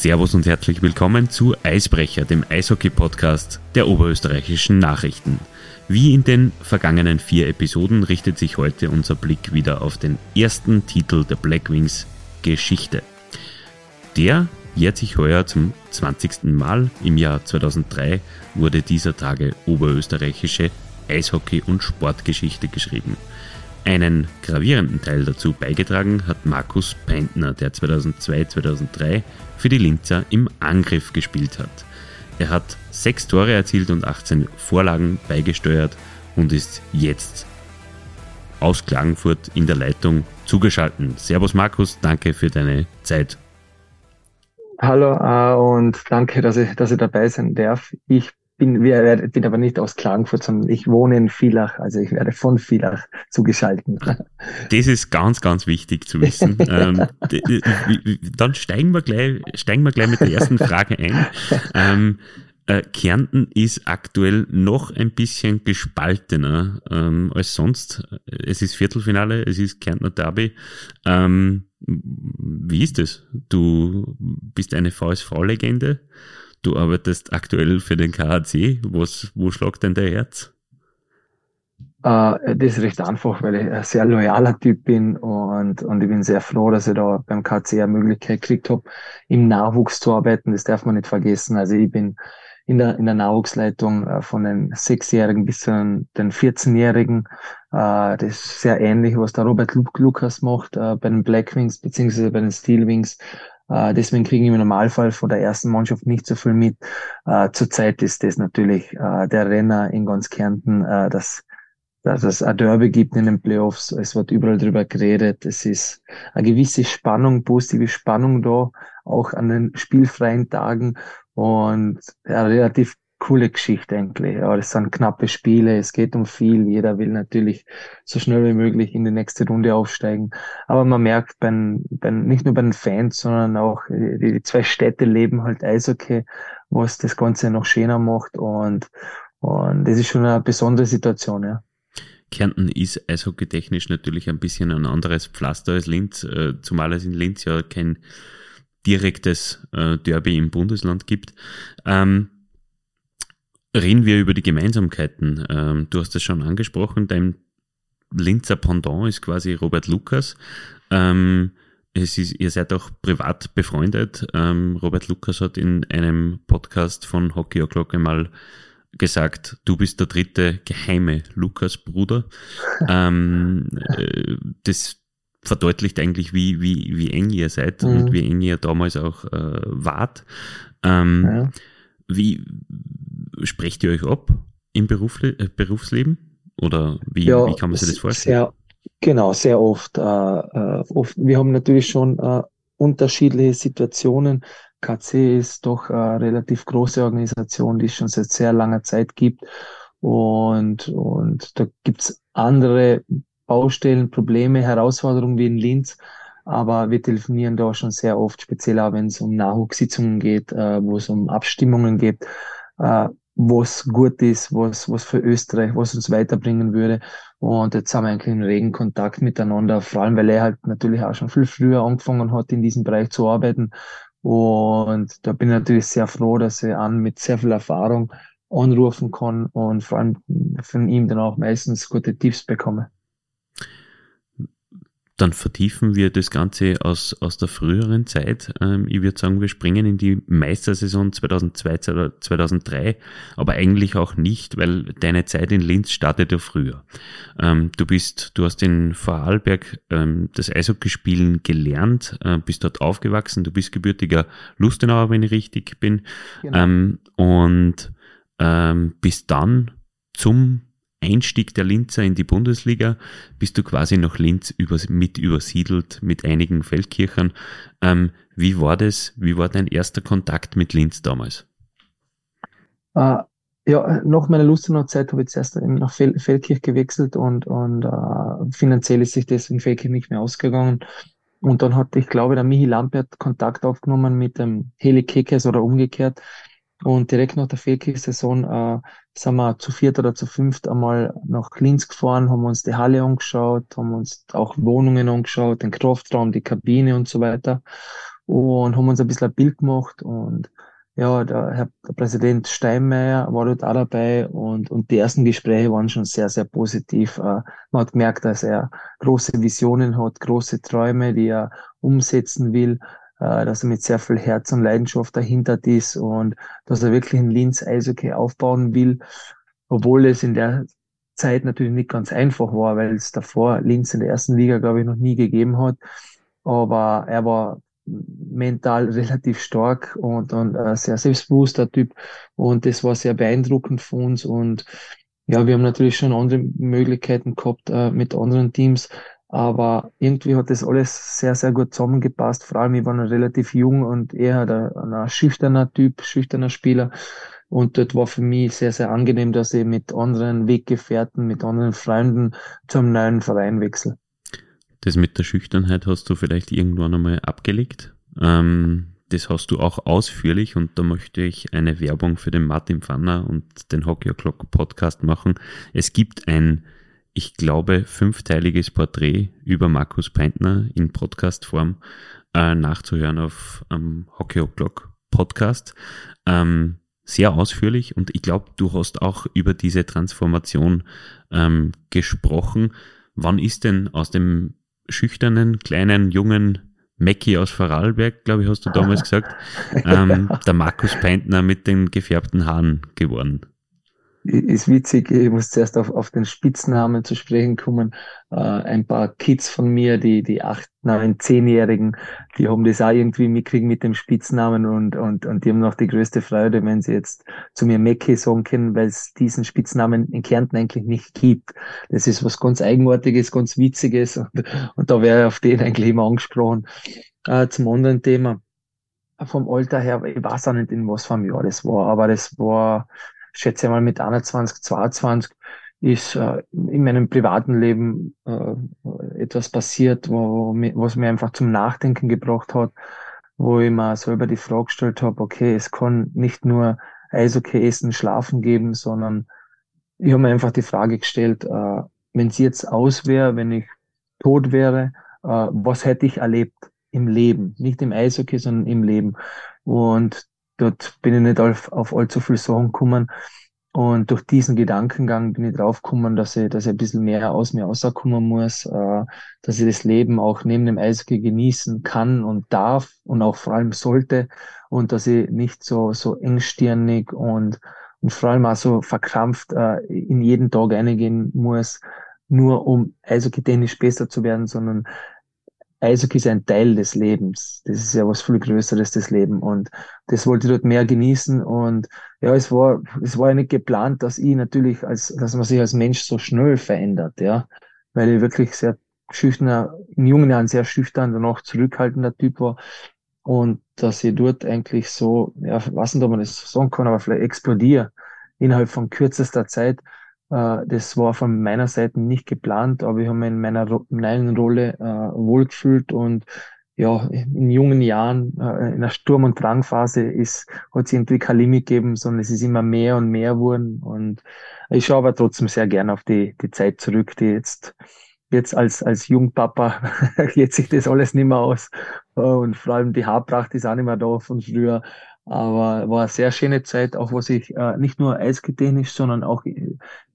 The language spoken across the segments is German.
Servus und herzlich willkommen zu Eisbrecher, dem Eishockey-Podcast der oberösterreichischen Nachrichten. Wie in den vergangenen vier Episoden richtet sich heute unser Blick wieder auf den ersten Titel der Blackwings Geschichte. Der jährt sich heuer zum 20. Mal. Im Jahr 2003 wurde dieser Tage oberösterreichische Eishockey- und Sportgeschichte geschrieben. Einen gravierenden Teil dazu beigetragen hat Markus Peintner, der 2002-2003 für die Linzer im Angriff gespielt hat. Er hat sechs Tore erzielt und 18 Vorlagen beigesteuert und ist jetzt aus Klagenfurt in der Leitung zugeschaltet. Servus Markus, danke für deine Zeit. Hallo uh, und danke, dass ich, dass ich dabei sein darf. Ich bin, wir, bin aber nicht aus Klagenfurt, sondern ich wohne in Villach, also ich werde von Villach zugeschaltet. Das ist ganz, ganz wichtig zu wissen. ähm, dann steigen wir gleich, steigen wir gleich mit der ersten Frage ein. Ähm, äh, Kärnten ist aktuell noch ein bisschen gespaltener ähm, als sonst. Es ist Viertelfinale, es ist Kärntner Derby. Ähm, wie ist es? Du bist eine VSV-Legende. Du arbeitest aktuell für den KHC. Was, wo schlagt denn dein Herz? Uh, das ist recht einfach, weil ich ein sehr loyaler Typ bin und, und ich bin sehr froh, dass ich da beim KC eine Möglichkeit gekriegt habe, im Nachwuchs zu arbeiten. Das darf man nicht vergessen. Also ich bin in der, in der Nachwuchsleitung äh, von den Sechsjährigen bis zu den 14-Jährigen. Äh, das ist sehr ähnlich, was der Robert Lukas macht bei den Blackwings beziehungsweise bei den Steelwings. Äh, deswegen kriegen wir im Normalfall von der ersten Mannschaft nicht so viel mit. Äh, zurzeit ist das natürlich äh, der Renner in ganz Kärnten, äh, dass, dass es ein Derby gibt in den Playoffs. Es wird überall drüber geredet. Es ist eine gewisse Spannung, positive Spannung da, auch an den spielfreien Tagen und ja, relativ coole Geschichte eigentlich. Ja, das sind knappe Spiele, es geht um viel. Jeder will natürlich so schnell wie möglich in die nächste Runde aufsteigen. Aber man merkt bei, bei nicht nur bei den Fans, sondern auch die, die zwei Städte leben halt Eishockey, was das Ganze noch schöner macht und, und das ist schon eine besondere Situation, ja. Kärnten ist eishockeytechnisch natürlich ein bisschen ein anderes Pflaster als Linz, äh, zumal es in Linz ja kein direktes äh, Derby im Bundesland gibt. Ähm, Reden wir über die Gemeinsamkeiten. Ähm, du hast es schon angesprochen, dein Linzer Pendant ist quasi Robert Lukas. Ähm, es ist, ihr seid auch privat befreundet. Ähm, Robert Lukas hat in einem Podcast von Hockey O'Clock einmal gesagt, du bist der dritte geheime Lukas-Bruder. ähm, äh, das verdeutlicht eigentlich, wie, wie, wie eng ihr seid mhm. und wie eng ihr damals auch äh, wart. Ähm, ja. Wie sprecht ihr euch ab im Berufle äh, Berufsleben? Oder wie, ja, wie kann man sich das vorstellen? Sehr, genau, sehr oft, äh, äh, oft. Wir haben natürlich schon äh, unterschiedliche Situationen. KC ist doch eine relativ große Organisation, die es schon seit sehr langer Zeit gibt. Und, und da gibt's andere Baustellen, Probleme, Herausforderungen wie in Linz. Aber wir telefonieren da schon sehr oft, speziell auch wenn es um Nachwuchssitzungen geht, äh, wo es um Abstimmungen geht. Äh, was gut ist, was, was für Österreich, was uns weiterbringen würde. Und jetzt haben wir eigentlich einen regen Kontakt miteinander, vor allem weil er halt natürlich auch schon viel früher angefangen hat, in diesem Bereich zu arbeiten. Und da bin ich natürlich sehr froh, dass ich an mit sehr viel Erfahrung anrufen kann und vor allem von ihm dann auch meistens gute Tipps bekomme dann vertiefen wir das Ganze aus, aus der früheren Zeit. Ähm, ich würde sagen, wir springen in die Meistersaison 2002, 2003, aber eigentlich auch nicht, weil deine Zeit in Linz startet ja früher. Ähm, du bist, du hast in Vorarlberg ähm, das Eishockeyspielen gelernt, äh, bist dort aufgewachsen, du bist gebürtiger Lustenauer, wenn ich richtig bin, genau. Und bist dann zum Einstieg der Linzer in die Bundesliga bist du quasi nach Linz über, mit übersiedelt mit einigen Feldkirchern. Ähm, wie war das? Wie war dein erster Kontakt mit Linz damals? Uh, ja, nach meiner Lustenauer Zeit habe ich zuerst nach Fel Feldkirch gewechselt und, und uh, finanziell ist sich das in Feldkirch nicht mehr ausgegangen. Und dann hatte ich, glaube der Michi Lampert Kontakt aufgenommen mit dem Heli Kekes oder umgekehrt. Und direkt nach der Fehlkick-Saison äh, sind wir zu viert oder zu fünft einmal nach Linz gefahren, haben uns die Halle angeschaut, haben uns auch Wohnungen angeschaut, den Kraftraum, die Kabine und so weiter. und haben uns ein bisschen ein Bild gemacht und ja, der Herr Präsident Steinmeier war dort auch dabei und, und die ersten Gespräche waren schon sehr, sehr positiv. Äh, man hat gemerkt, dass er große Visionen hat, große Träume, die er umsetzen will, dass er mit sehr viel Herz und Leidenschaft dahinter ist und dass er wirklich in Linz Eishockey aufbauen will, obwohl es in der Zeit natürlich nicht ganz einfach war, weil es davor Linz in der ersten Liga, glaube ich, noch nie gegeben hat. Aber er war mental relativ stark und, und ein sehr selbstbewusster Typ. Und das war sehr beeindruckend für uns. Und ja, wir haben natürlich schon andere Möglichkeiten gehabt äh, mit anderen Teams. Aber irgendwie hat das alles sehr, sehr gut zusammengepasst. Vor allem, ich war noch relativ jung und eher ein schüchterner Typ, schüchterner Spieler. Und dort war für mich sehr, sehr angenehm, dass ich mit anderen Weggefährten, mit anderen Freunden zum neuen Verein wechsle. Das mit der Schüchternheit hast du vielleicht irgendwann einmal abgelegt. Ähm, das hast du auch ausführlich und da möchte ich eine Werbung für den Martin Pfanner und den Hockey O'Clock Podcast machen. Es gibt ein, ich glaube, fünfteiliges Porträt über Markus Peintner in Podcastform äh, nachzuhören auf ähm, Hockey O'Clock Podcast. Ähm, sehr ausführlich und ich glaube, du hast auch über diese Transformation ähm, gesprochen. Wann ist denn aus dem schüchternen, kleinen, jungen Mackie aus Vorarlberg, glaube ich, hast du damals gesagt, ähm, der Markus Peintner mit den gefärbten Haaren geworden ist witzig, ich muss zuerst auf, auf den Spitznamen zu sprechen kommen. Äh, ein paar Kids von mir, die, die acht, neun, zehnjährigen, die haben das auch irgendwie mitkriegen mit dem Spitznamen und, und, und die haben noch die größte Freude, wenn sie jetzt zu mir Mecki sagen können, weil es diesen Spitznamen in Kärnten eigentlich nicht gibt. Das ist was ganz Eigenartiges, ganz Witziges und, und da wäre auf den eigentlich immer angesprochen. Äh, zum anderen Thema. Vom Alter her, ich weiß auch nicht, in was für einem Jahr das war, aber das war, schätze mal mit 21, 22 ist äh, in meinem privaten Leben äh, etwas passiert, wo, was mir einfach zum Nachdenken gebracht hat, wo ich mir selber die Frage gestellt habe, okay, es kann nicht nur Eishockey essen, schlafen geben, sondern ich habe mir einfach die Frage gestellt, äh, wenn sie jetzt aus wäre, wenn ich tot wäre, äh, was hätte ich erlebt im Leben? Nicht im Eishockey, sondern im Leben. Und dort bin ich nicht auf, auf allzu viel Sachen gekommen. Und durch diesen Gedankengang bin ich draufgekommen, dass ich, dass ich ein bisschen mehr aus mir rauskommen muss, äh, dass ich das Leben auch neben dem Eishockey genießen kann und darf und auch vor allem sollte und dass ich nicht so, so engstirnig und, und vor allem auch so verkrampft äh, in jeden Tag eingehen muss, nur um Eishockey technisch besser zu werden, sondern Eishockey ist ein Teil des Lebens. Das ist ja was viel Größeres, das Leben. Und das wollte ich dort mehr genießen. Und ja, es war, es war ja nicht geplant, dass ich natürlich als, dass man sich als Mensch so schnell verändert, ja. Weil ich wirklich sehr schüchterner, in jungen Jahren sehr schüchtern, auch zurückhaltender Typ war. Und dass ich dort eigentlich so, ja, weiß nicht, ob man das sagen kann, aber vielleicht explodiere innerhalb von kürzester Zeit äh, das war von meiner Seite nicht geplant, aber ich habe mich in meiner neuen Rolle äh, wohlgefühlt und ja, in jungen Jahren, äh, in der Sturm- und Drangphase ist, hat es irgendwie kein Limit gegeben, sondern es ist immer mehr und mehr geworden. Und ich schaue aber trotzdem sehr gern auf die, die Zeit zurück, die jetzt, jetzt als, als Jungpapa geht sich das alles nicht mehr aus. Und vor allem die Haarpracht ist auch nicht mehr da von früher. Aber war eine sehr schöne Zeit, auch was ich äh, nicht nur eisgetechnisch, sondern auch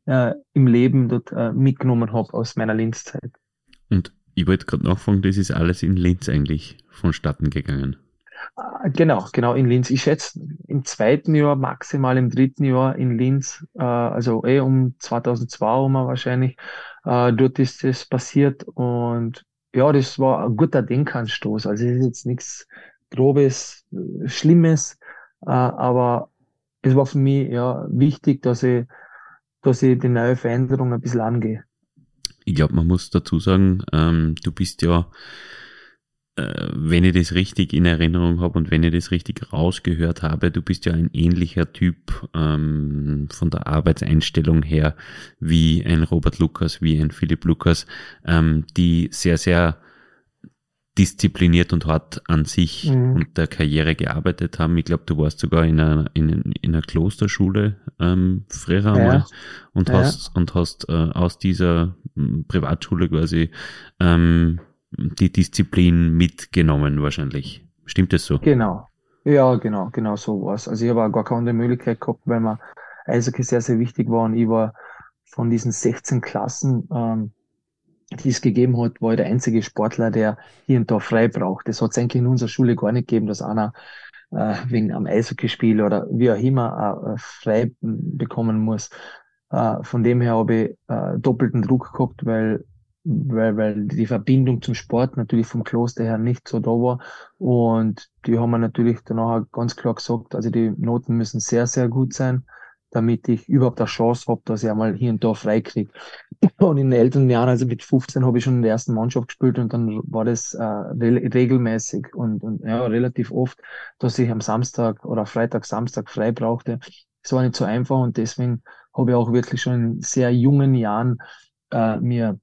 äh, im Leben dort äh, mitgenommen habe aus meiner Linzzeit. Und ich wollte gerade nachfragen, das ist alles in Linz eigentlich vonstatten gegangen. Äh, genau, genau in Linz. Ich schätze im zweiten Jahr, maximal im dritten Jahr in Linz, äh, also eh um 2002 herum wahrscheinlich, äh, dort ist das passiert und ja, das war ein guter Denkanstoß. Also es ist jetzt nichts Grobes, Schlimmes, äh, aber es war für mich ja wichtig, dass ich dass ich die neue Veränderung ein bisschen angehe. Ich glaube, man muss dazu sagen, ähm, du bist ja, äh, wenn ich das richtig in Erinnerung habe und wenn ich das richtig rausgehört habe, du bist ja ein ähnlicher Typ ähm, von der Arbeitseinstellung her wie ein Robert Lukas, wie ein Philipp Lukas, ähm, die sehr, sehr diszipliniert und hart an sich mhm. und der Karriere gearbeitet haben. Ich glaube, du warst sogar in einer, in, in einer Klosterschule ähm, früher ja. einmal und ja. hast und hast äh, aus dieser m, Privatschule quasi ähm, die Disziplin mitgenommen wahrscheinlich. Stimmt das so? Genau. Ja, genau, genau so war's. Also ich habe auch gar keine andere Möglichkeit gehabt, weil mir Eishockey sehr, sehr wichtig war und ich war von diesen 16 Klassen, ähm, die es gegeben hat, war der einzige Sportler, der hier und da frei braucht. Das hat es eigentlich in unserer Schule gar nicht gegeben, dass einer äh, wegen am Eishockeyspiel oder wie auch immer äh, frei bekommen muss. Äh, von dem her habe ich äh, doppelten Druck gehabt, weil, weil, weil die Verbindung zum Sport natürlich vom Kloster her nicht so da war. Und die haben mir natürlich danach ganz klar gesagt, also die Noten müssen sehr, sehr gut sein damit ich überhaupt eine Chance habe, dass ich einmal hier und da freikriege. Und in den älteren Jahren, also mit 15, habe ich schon in der ersten Mannschaft gespielt und dann war das äh, re regelmäßig und, und ja, relativ oft, dass ich am Samstag oder Freitag, Samstag frei brauchte. Das war nicht so einfach und deswegen habe ich auch wirklich schon in sehr jungen Jahren äh, mir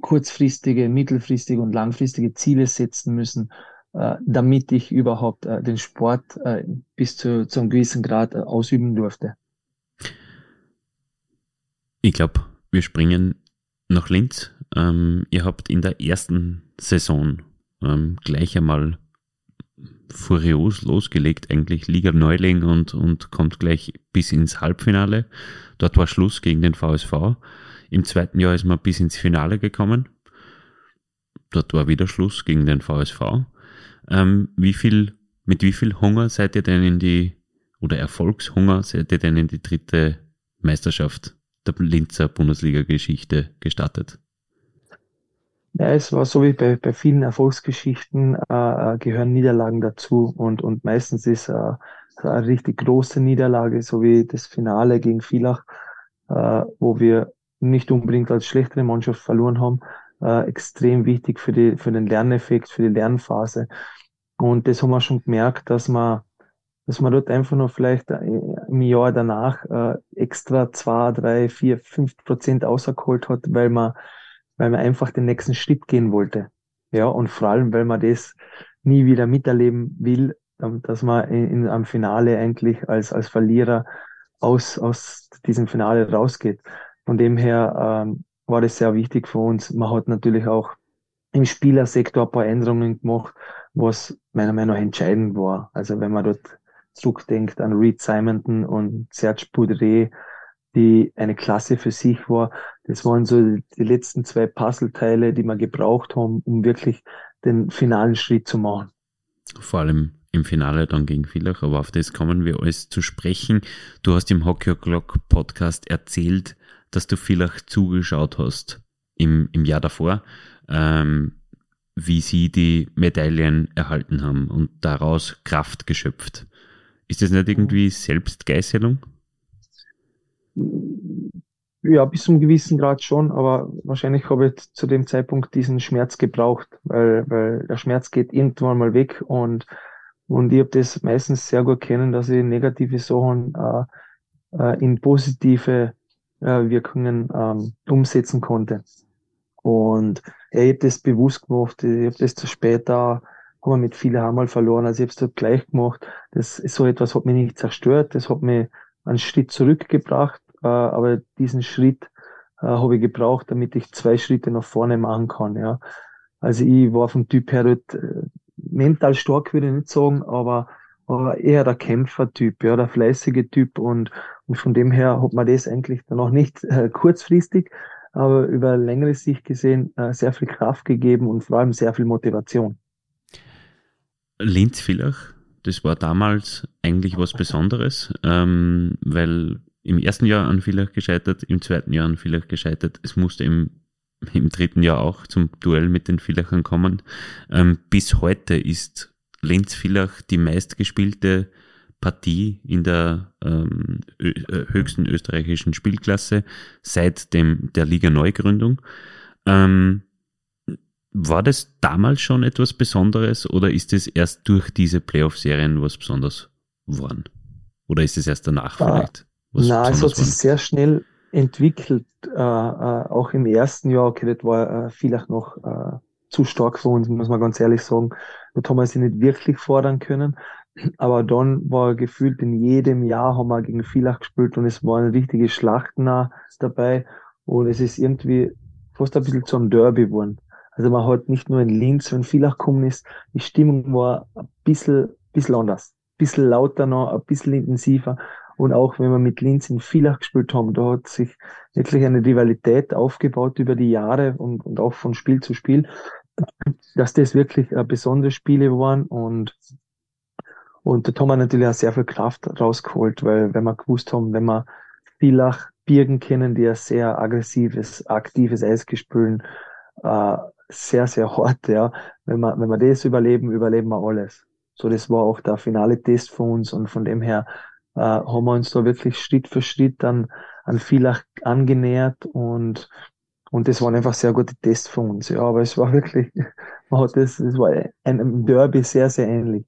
kurzfristige, mittelfristige und langfristige Ziele setzen müssen, äh, damit ich überhaupt äh, den Sport äh, bis zu, zu einem gewissen Grad äh, ausüben durfte. Ich glaube, wir springen nach Linz. Ähm, ihr habt in der ersten Saison ähm, gleich einmal furios losgelegt, eigentlich Liga Neuling und, und kommt gleich bis ins Halbfinale. Dort war Schluss gegen den VSV. Im zweiten Jahr ist man bis ins Finale gekommen. Dort war wieder Schluss gegen den VSV. Ähm, wie viel, mit wie viel Hunger seid ihr denn in die, oder Erfolgshunger seid ihr denn in die dritte Meisterschaft der Linzer Bundesliga-Geschichte gestartet? Ja, es war so wie bei, bei vielen Erfolgsgeschichten, äh, äh, gehören Niederlagen dazu und, und meistens ist äh, eine richtig große Niederlage, so wie das Finale gegen Villach, äh, wo wir nicht unbedingt als schlechtere Mannschaft verloren haben, äh, extrem wichtig für, die, für den Lerneffekt, für die Lernphase. Und das haben wir schon gemerkt, dass man dass man dort einfach noch vielleicht äh, im Jahr danach äh, extra zwei, drei, vier, fünf Prozent auserholt hat, weil man, weil man einfach den nächsten Schritt gehen wollte. Ja, und vor allem, weil man das nie wieder miterleben will, ähm, dass man in, in am Finale eigentlich als, als Verlierer aus, aus diesem Finale rausgeht. Von dem her ähm, war das sehr wichtig für uns. Man hat natürlich auch im Spielersektor ein paar Änderungen gemacht, was meiner Meinung nach entscheidend war. Also wenn man dort zurückdenkt an Reed Simonton und Serge Boudret, die eine Klasse für sich war. Das waren so die letzten zwei Puzzleteile, die wir gebraucht haben, um wirklich den finalen Schritt zu machen. Vor allem im Finale dann gegen Villach, aber auf das kommen wir alles zu sprechen. Du hast im Hockey O'Clock Podcast erzählt, dass du Villach zugeschaut hast im, im Jahr davor, ähm, wie sie die Medaillen erhalten haben und daraus Kraft geschöpft. Ist das nicht irgendwie Selbstgeißelung? Ja, bis zu einem gewissen Grad schon, aber wahrscheinlich habe ich zu dem Zeitpunkt diesen Schmerz gebraucht, weil, weil der Schmerz geht irgendwann mal weg und, und ich habe das meistens sehr gut kennen, dass ich negative Sachen äh, äh, in positive äh, Wirkungen ähm, umsetzen konnte. Und ich habe das bewusst gemacht, ich habe das zu später haben wir mit vielen einmal verloren. Also ich habe es dort gleich gemacht. Das ist so etwas hat mich nicht zerstört, das hat mich einen Schritt zurückgebracht, äh, aber diesen Schritt äh, habe ich gebraucht, damit ich zwei Schritte nach vorne machen kann. Ja. Also ich war vom Typ her dort äh, mental stark, würde ich nicht sagen, aber, aber eher der Kämpfertyp, ja, der fleißige Typ und, und von dem her hat man das eigentlich dann auch nicht äh, kurzfristig, aber über längere Sicht gesehen äh, sehr viel Kraft gegeben und vor allem sehr viel Motivation. Linz-Villach, das war damals eigentlich was Besonderes, ähm, weil im ersten Jahr an Villach gescheitert, im zweiten Jahr an Villach gescheitert. Es musste im, im dritten Jahr auch zum Duell mit den Villachern kommen. Ähm, bis heute ist Linz-Villach die meistgespielte Partie in der ähm, äh, höchsten österreichischen Spielklasse seit dem, der Liga Neugründung. Ähm, war das damals schon etwas Besonderes oder ist es erst durch diese Playoff-Serien was Besonderes geworden? Oder ist es erst danach ah, vielleicht? Was Nein, es hat sich sehr schnell entwickelt. Äh, äh, auch im ersten Jahr, okay, das war äh, vielleicht noch äh, zu stark für uns, muss man ganz ehrlich sagen. Dort haben wir sie nicht wirklich fordern können. Aber dann war gefühlt in jedem Jahr haben wir gegen Villach gespielt und es waren richtige Schlachten dabei. Und es ist irgendwie fast ein bisschen zum Derby geworden. Also man hat nicht nur in Linz, wenn Villach gekommen ist, die Stimmung war ein bisschen, bisschen anders, ein bisschen lauter noch, ein bisschen intensiver. Und auch wenn wir mit Linz in Villach gespielt haben, da hat sich wirklich eine Rivalität aufgebaut über die Jahre und, und auch von Spiel zu Spiel, dass das wirklich äh, besondere Spiele waren und und da haben wir natürlich auch sehr viel Kraft rausgeholt, weil wenn wir gewusst haben, wenn wir Villach Birgen kennen, die ein sehr aggressives, aktives Eis spielen, äh, sehr, sehr hart, ja. Wenn wir, wenn wir das überleben, überleben wir alles. So, das war auch der finale Test für uns und von dem her äh, haben wir uns da wirklich Schritt für Schritt an, an Villach angenähert und und das waren einfach sehr gute Tests für uns. Ja, aber es war wirklich, man hat das, es war ein Derby sehr, sehr ähnlich.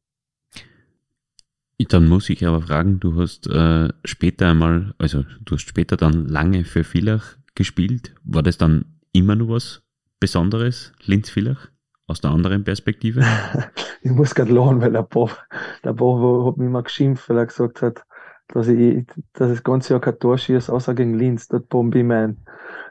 Dann muss ich aber fragen, du hast äh, später einmal, also du hast später dann lange für Villach gespielt. War das dann immer nur was Besonderes, Linz-Villach, aus der anderen Perspektive? ich muss gerade lachen, weil der Bob, der Bob hat mich immer geschimpft, weil er gesagt hat, dass ich, dass das ganze Jahr kein Tor schießt, außer gegen Linz, dort bombe ich mein.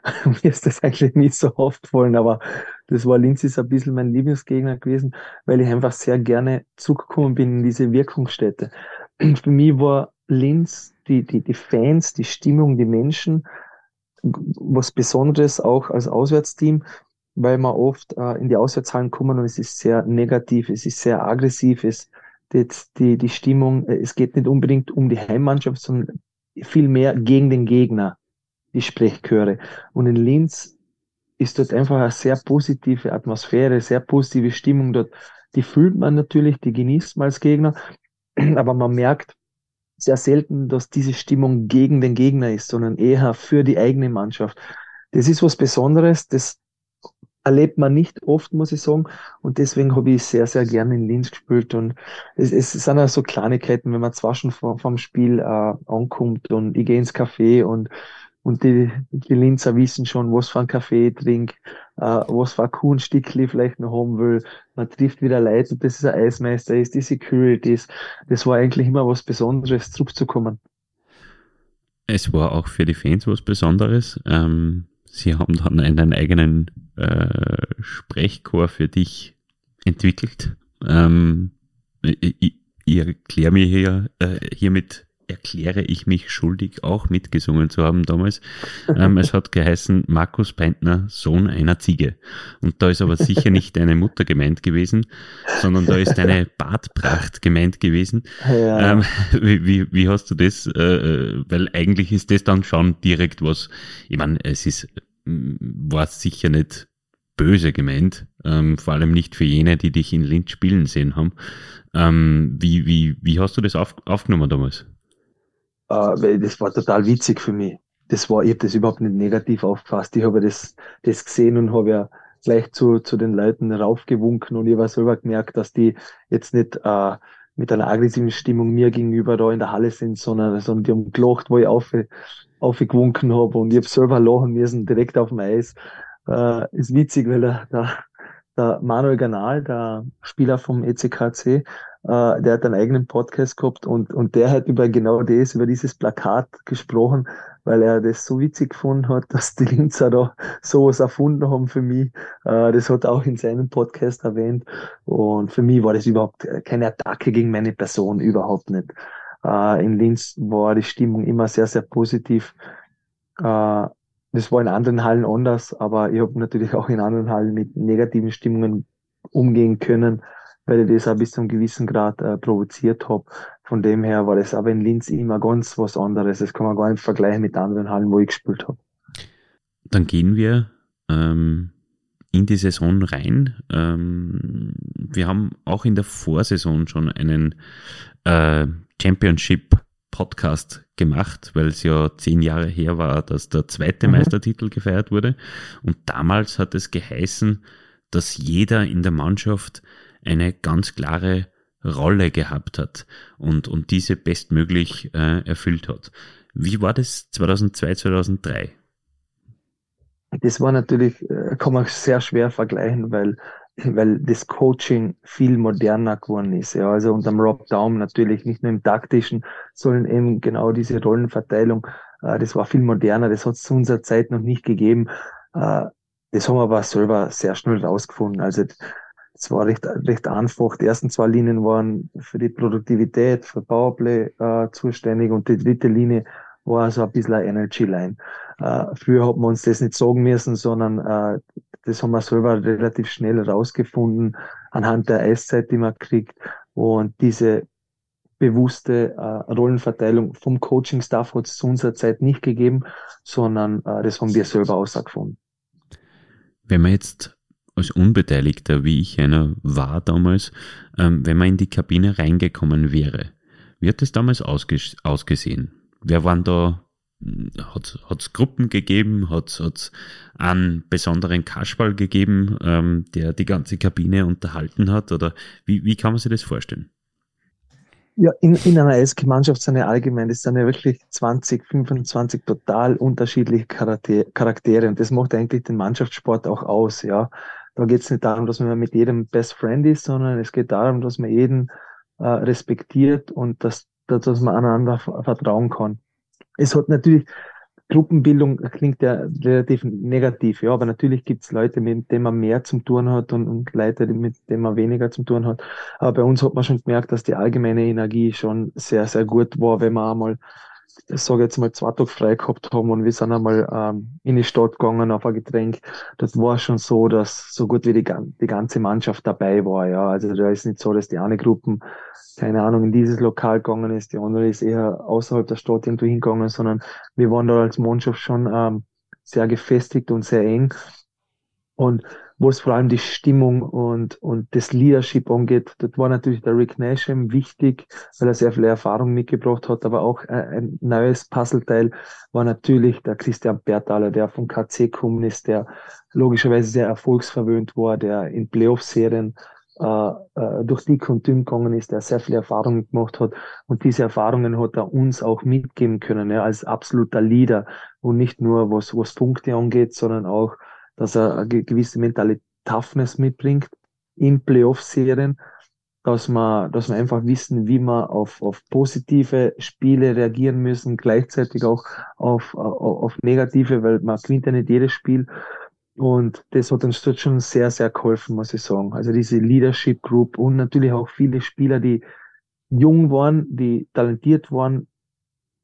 Mir ist das eigentlich nicht so oft gefallen, aber das war Linz ist ein bisschen mein Lieblingsgegner gewesen, weil ich einfach sehr gerne zugekommen bin in diese Wirkungsstätte. Für mich war Linz, die, die, die Fans, die Stimmung, die Menschen, was Besonderes auch als Auswärtsteam, weil man oft äh, in die Auswärtshallen kommen und es ist sehr negativ, es ist sehr aggressiv, es, die, die, die Stimmung, äh, es geht nicht unbedingt um die Heimmannschaft, sondern viel mehr gegen den Gegner, die Sprechchöre. Und in Linz ist dort einfach eine sehr positive Atmosphäre, sehr positive Stimmung dort. Die fühlt man natürlich, die genießt man als Gegner, aber man merkt sehr selten, dass diese Stimmung gegen den Gegner ist, sondern eher für die eigene Mannschaft. Das ist was Besonderes, das erlebt man nicht oft, muss ich sagen. Und deswegen habe ich sehr, sehr gerne in Linz gespielt. Und es, es sind auch so Kleinigkeiten, wenn man zwar schon vom, vom Spiel äh, ankommt und ich gehe ins Café und und die, die Linzer wissen schon, was für ein Kaffee ich trinke, äh, was für ein Kuhnstickli vielleicht noch haben will. Man trifft wieder Leute, ob das ist ein Eismeister ist, die Securities. Das war eigentlich immer was Besonderes, zurückzukommen. Es war auch für die Fans was Besonderes. Ähm, sie haben dann einen eigenen äh, Sprechchor für dich entwickelt. Ähm, ich, ich erkläre mir hier äh, hiermit erkläre ich mich schuldig, auch mitgesungen zu haben damals. Ähm, es hat geheißen Markus Pentner, Sohn einer Ziege. Und da ist aber sicher nicht deine Mutter gemeint gewesen, sondern da ist deine Bartpracht gemeint gewesen. Ja. Ähm, wie, wie, wie, hast du das? Äh, äh, weil eigentlich ist das dann schon direkt was, ich meine, es ist, war sicher nicht böse gemeint, ähm, vor allem nicht für jene, die dich in Linz spielen sehen haben. Ähm, wie, wie, wie hast du das auf, aufgenommen damals? Äh, weil das war total witzig für mich. Das war, ich habe das überhaupt nicht negativ aufgefasst. Ich habe das, das gesehen und habe ja gleich zu, zu den Leuten raufgewunken und ich habe selber gemerkt, dass die jetzt nicht äh, mit einer aggressiven Stimmung mir gegenüber da in der Halle sind, sondern, sondern die haben gelacht, wo ich auf, aufgewunken habe und ich habe selber lachen müssen, direkt auf dem Eis. Äh, ist witzig, weil der, der, der Manuel Ganal, der Spieler vom ECKC, äh, der hat einen eigenen Podcast gehabt und, und der hat über genau das, über dieses Plakat gesprochen, weil er das so witzig gefunden hat, dass die Linzer da sowas erfunden haben für mich. Äh, das hat er auch in seinem Podcast erwähnt. Und für mich war das überhaupt keine Attacke gegen meine Person, überhaupt nicht. Äh, in Linz war die Stimmung immer sehr, sehr positiv. Äh, das war in anderen Hallen anders, aber ich habe natürlich auch in anderen Hallen mit negativen Stimmungen umgehen können weil ich das auch bis zu einem gewissen Grad äh, provoziert habe. Von dem her war das aber in Linz immer ganz was anderes. Das kann man gar nicht vergleichen mit anderen Hallen, wo ich gespielt habe. Dann gehen wir ähm, in die Saison rein. Ähm, wir haben auch in der Vorsaison schon einen äh, Championship Podcast gemacht, weil es ja zehn Jahre her war, dass der zweite mhm. Meistertitel gefeiert wurde. Und damals hat es geheißen, dass jeder in der Mannschaft eine ganz klare Rolle gehabt hat und, und diese bestmöglich äh, erfüllt hat. Wie war das 2002, 2003? Das war natürlich, äh, kann man sehr schwer vergleichen, weil, weil das Coaching viel moderner geworden ist. Ja, also unter dem Rob Daum natürlich nicht nur im taktischen, sondern eben genau diese Rollenverteilung. Äh, das war viel moderner. Das hat es zu unserer Zeit noch nicht gegeben. Äh, das haben wir aber selber sehr schnell rausgefunden. Also es war recht, recht einfach. Die ersten zwei Linien waren für die Produktivität, für Powerplay äh, zuständig und die dritte Linie war so ein bisschen eine Energy Line. Äh, früher hat man uns das nicht sagen müssen, sondern äh, das haben wir selber relativ schnell rausgefunden anhand der Eiszeit, die man kriegt. Und diese bewusste äh, Rollenverteilung vom Coaching-Staff hat es zu unserer Zeit nicht gegeben, sondern äh, das haben wir selber ausgefunden. Wenn man jetzt als Unbeteiligter, wie ich einer war damals, ähm, wenn man in die Kabine reingekommen wäre, wie hat es damals ausges ausgesehen? Wer waren da hat es Gruppen gegeben, hat es einen besonderen Kasperl gegeben, ähm, der die ganze Kabine unterhalten hat? Oder wie, wie kann man sich das vorstellen? Ja, in, in einer Eishockey-Mannschaft sind ja allgemein, das sind ja wirklich 20, 25 total unterschiedliche Charaktere und das macht eigentlich den Mannschaftssport auch aus, ja. Da geht es nicht darum, dass man mit jedem Best Friend ist, sondern es geht darum, dass man jeden äh, respektiert und dass, dass man aneinander vertrauen kann. Es hat natürlich, Gruppenbildung klingt ja relativ negativ, ja, aber natürlich gibt's Leute, mit denen man mehr zum tun hat und, und Leute, mit denen man weniger zum tun hat. Aber bei uns hat man schon gemerkt, dass die allgemeine Energie schon sehr, sehr gut war, wenn man einmal sage jetzt mal, zwei Tage frei gehabt haben und wir sind einmal ähm, in die Stadt gegangen auf ein Getränk. Das war schon so, dass so gut wie die, die ganze Mannschaft dabei war. Ja, also da ist nicht so, dass die eine Gruppe, keine Ahnung, in dieses Lokal gegangen ist, die andere ist eher außerhalb der Stadt irgendwo hingegangen, sondern wir waren da als Mannschaft schon ähm, sehr gefestigt und sehr eng. Und wo es vor allem die Stimmung und, und das Leadership angeht. Dort war natürlich der Rick Nasham wichtig, weil er sehr viel Erfahrung mitgebracht hat, aber auch ein neues Puzzleteil war natürlich der Christian Bertaler, der vom KC gekommen ist, der logischerweise sehr erfolgsverwöhnt war, der in Playoff-Serien äh, äh, durch und dünn gegangen ist, der sehr viel Erfahrung gemacht hat und diese Erfahrungen hat er uns auch mitgeben können, ja, als absoluter Leader und nicht nur was, was Punkte angeht, sondern auch dass er eine gewisse mentale Toughness mitbringt in Playoff-Serien, dass man, dass man einfach wissen, wie man auf, auf positive Spiele reagieren müssen, gleichzeitig auch auf, auf, auf negative, weil man gewinnt ja nicht jedes Spiel. Und das hat uns dort schon sehr, sehr geholfen, muss ich sagen. Also diese Leadership Group und natürlich auch viele Spieler, die jung waren, die talentiert waren,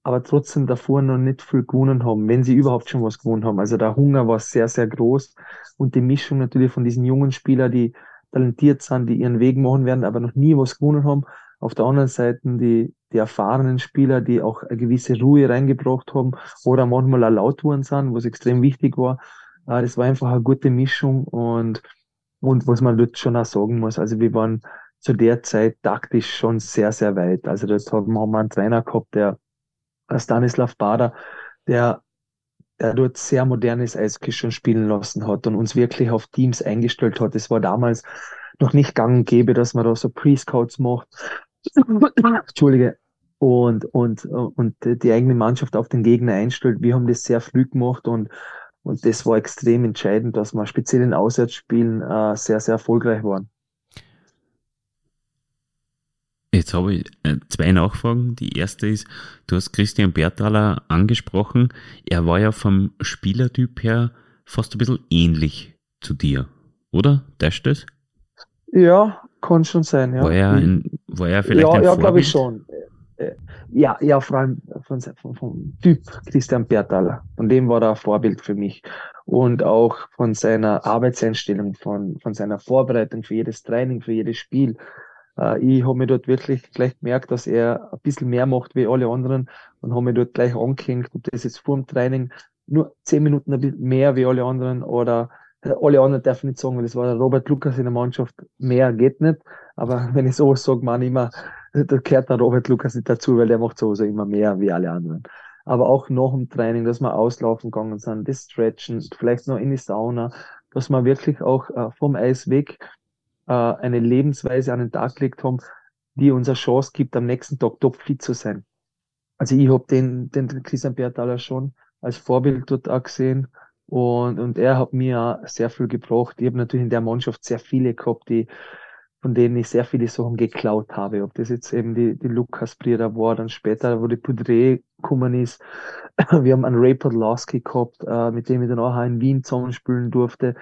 aber trotzdem davor noch nicht viel gewonnen haben, wenn sie überhaupt schon was gewonnen haben. Also der Hunger war sehr, sehr groß und die Mischung natürlich von diesen jungen Spielern, die talentiert sind, die ihren Weg machen werden, aber noch nie was gewonnen haben. Auf der anderen Seite die, die erfahrenen Spieler, die auch eine gewisse Ruhe reingebracht haben oder manchmal auch laut worden sind, was extrem wichtig war. Äh, das war einfach eine gute Mischung und, und was man dort schon auch sagen muss, also wir waren zu der Zeit taktisch schon sehr, sehr weit. Also dort haben wir einen Trainer gehabt, der Stanislav Bader, der, der dort sehr modernes Eishockey schon spielen lassen hat und uns wirklich auf Teams eingestellt hat. Es war damals noch nicht gang und gäbe, dass man da so Pre-Scouts macht. Entschuldige. Und, und, und die eigene Mannschaft auf den Gegner einstellt. Wir haben das sehr früh gemacht und, und das war extrem entscheidend, dass wir speziell in Auswärtsspielen äh, sehr, sehr erfolgreich waren. Jetzt habe ich äh, zwei Nachfragen. Die erste ist, du hast Christian Bertaler angesprochen. Er war ja vom Spielertyp her fast ein bisschen ähnlich zu dir, oder? Das das? Ja, kann schon sein, ja. War er, ein, war er vielleicht ja, ein Ja, glaube ich schon. Äh, ja, ja, vor allem von, von, vom Typ Christian Bertaler. Von dem war er ein Vorbild für mich. Und auch von seiner Arbeitseinstellung, von, von seiner Vorbereitung für jedes Training, für jedes Spiel äh, ich habe mir dort wirklich gleich gemerkt, dass er ein bisschen mehr macht wie alle anderen und habe mir dort gleich angehängt, ob das jetzt vor dem Training nur zehn Minuten ein bisschen mehr wie alle anderen oder äh, alle anderen ich nicht sagen, weil das war der Robert Lukas in der Mannschaft, mehr geht nicht. Aber wenn ich sowas sage, man immer, da gehört der Robert Lukas nicht dazu, weil der macht sowieso immer mehr wie alle anderen. Aber auch nach dem Training, dass wir auslaufen gegangen sind, das Stretchen, vielleicht noch in die Sauna, dass man wirklich auch äh, vom Eis weg äh, eine Lebensweise an den Tag gelegt haben, die uns eine Chance gibt, am nächsten Tag topfit zu sein. Also ich habe den, den Christian Bertaler schon als Vorbild dort auch gesehen und, und er hat mir auch sehr viel gebracht. Ich habe natürlich in der Mannschaft sehr viele gehabt, die von denen ich sehr viele Sachen geklaut habe. Ob das jetzt eben die, die Lukas Brierer war, dann später, wo die Poudre gekommen ist, Wir haben einen Ray Podlowski gehabt, äh, mit dem ich dann auch in Wien zusammenspielen durfte.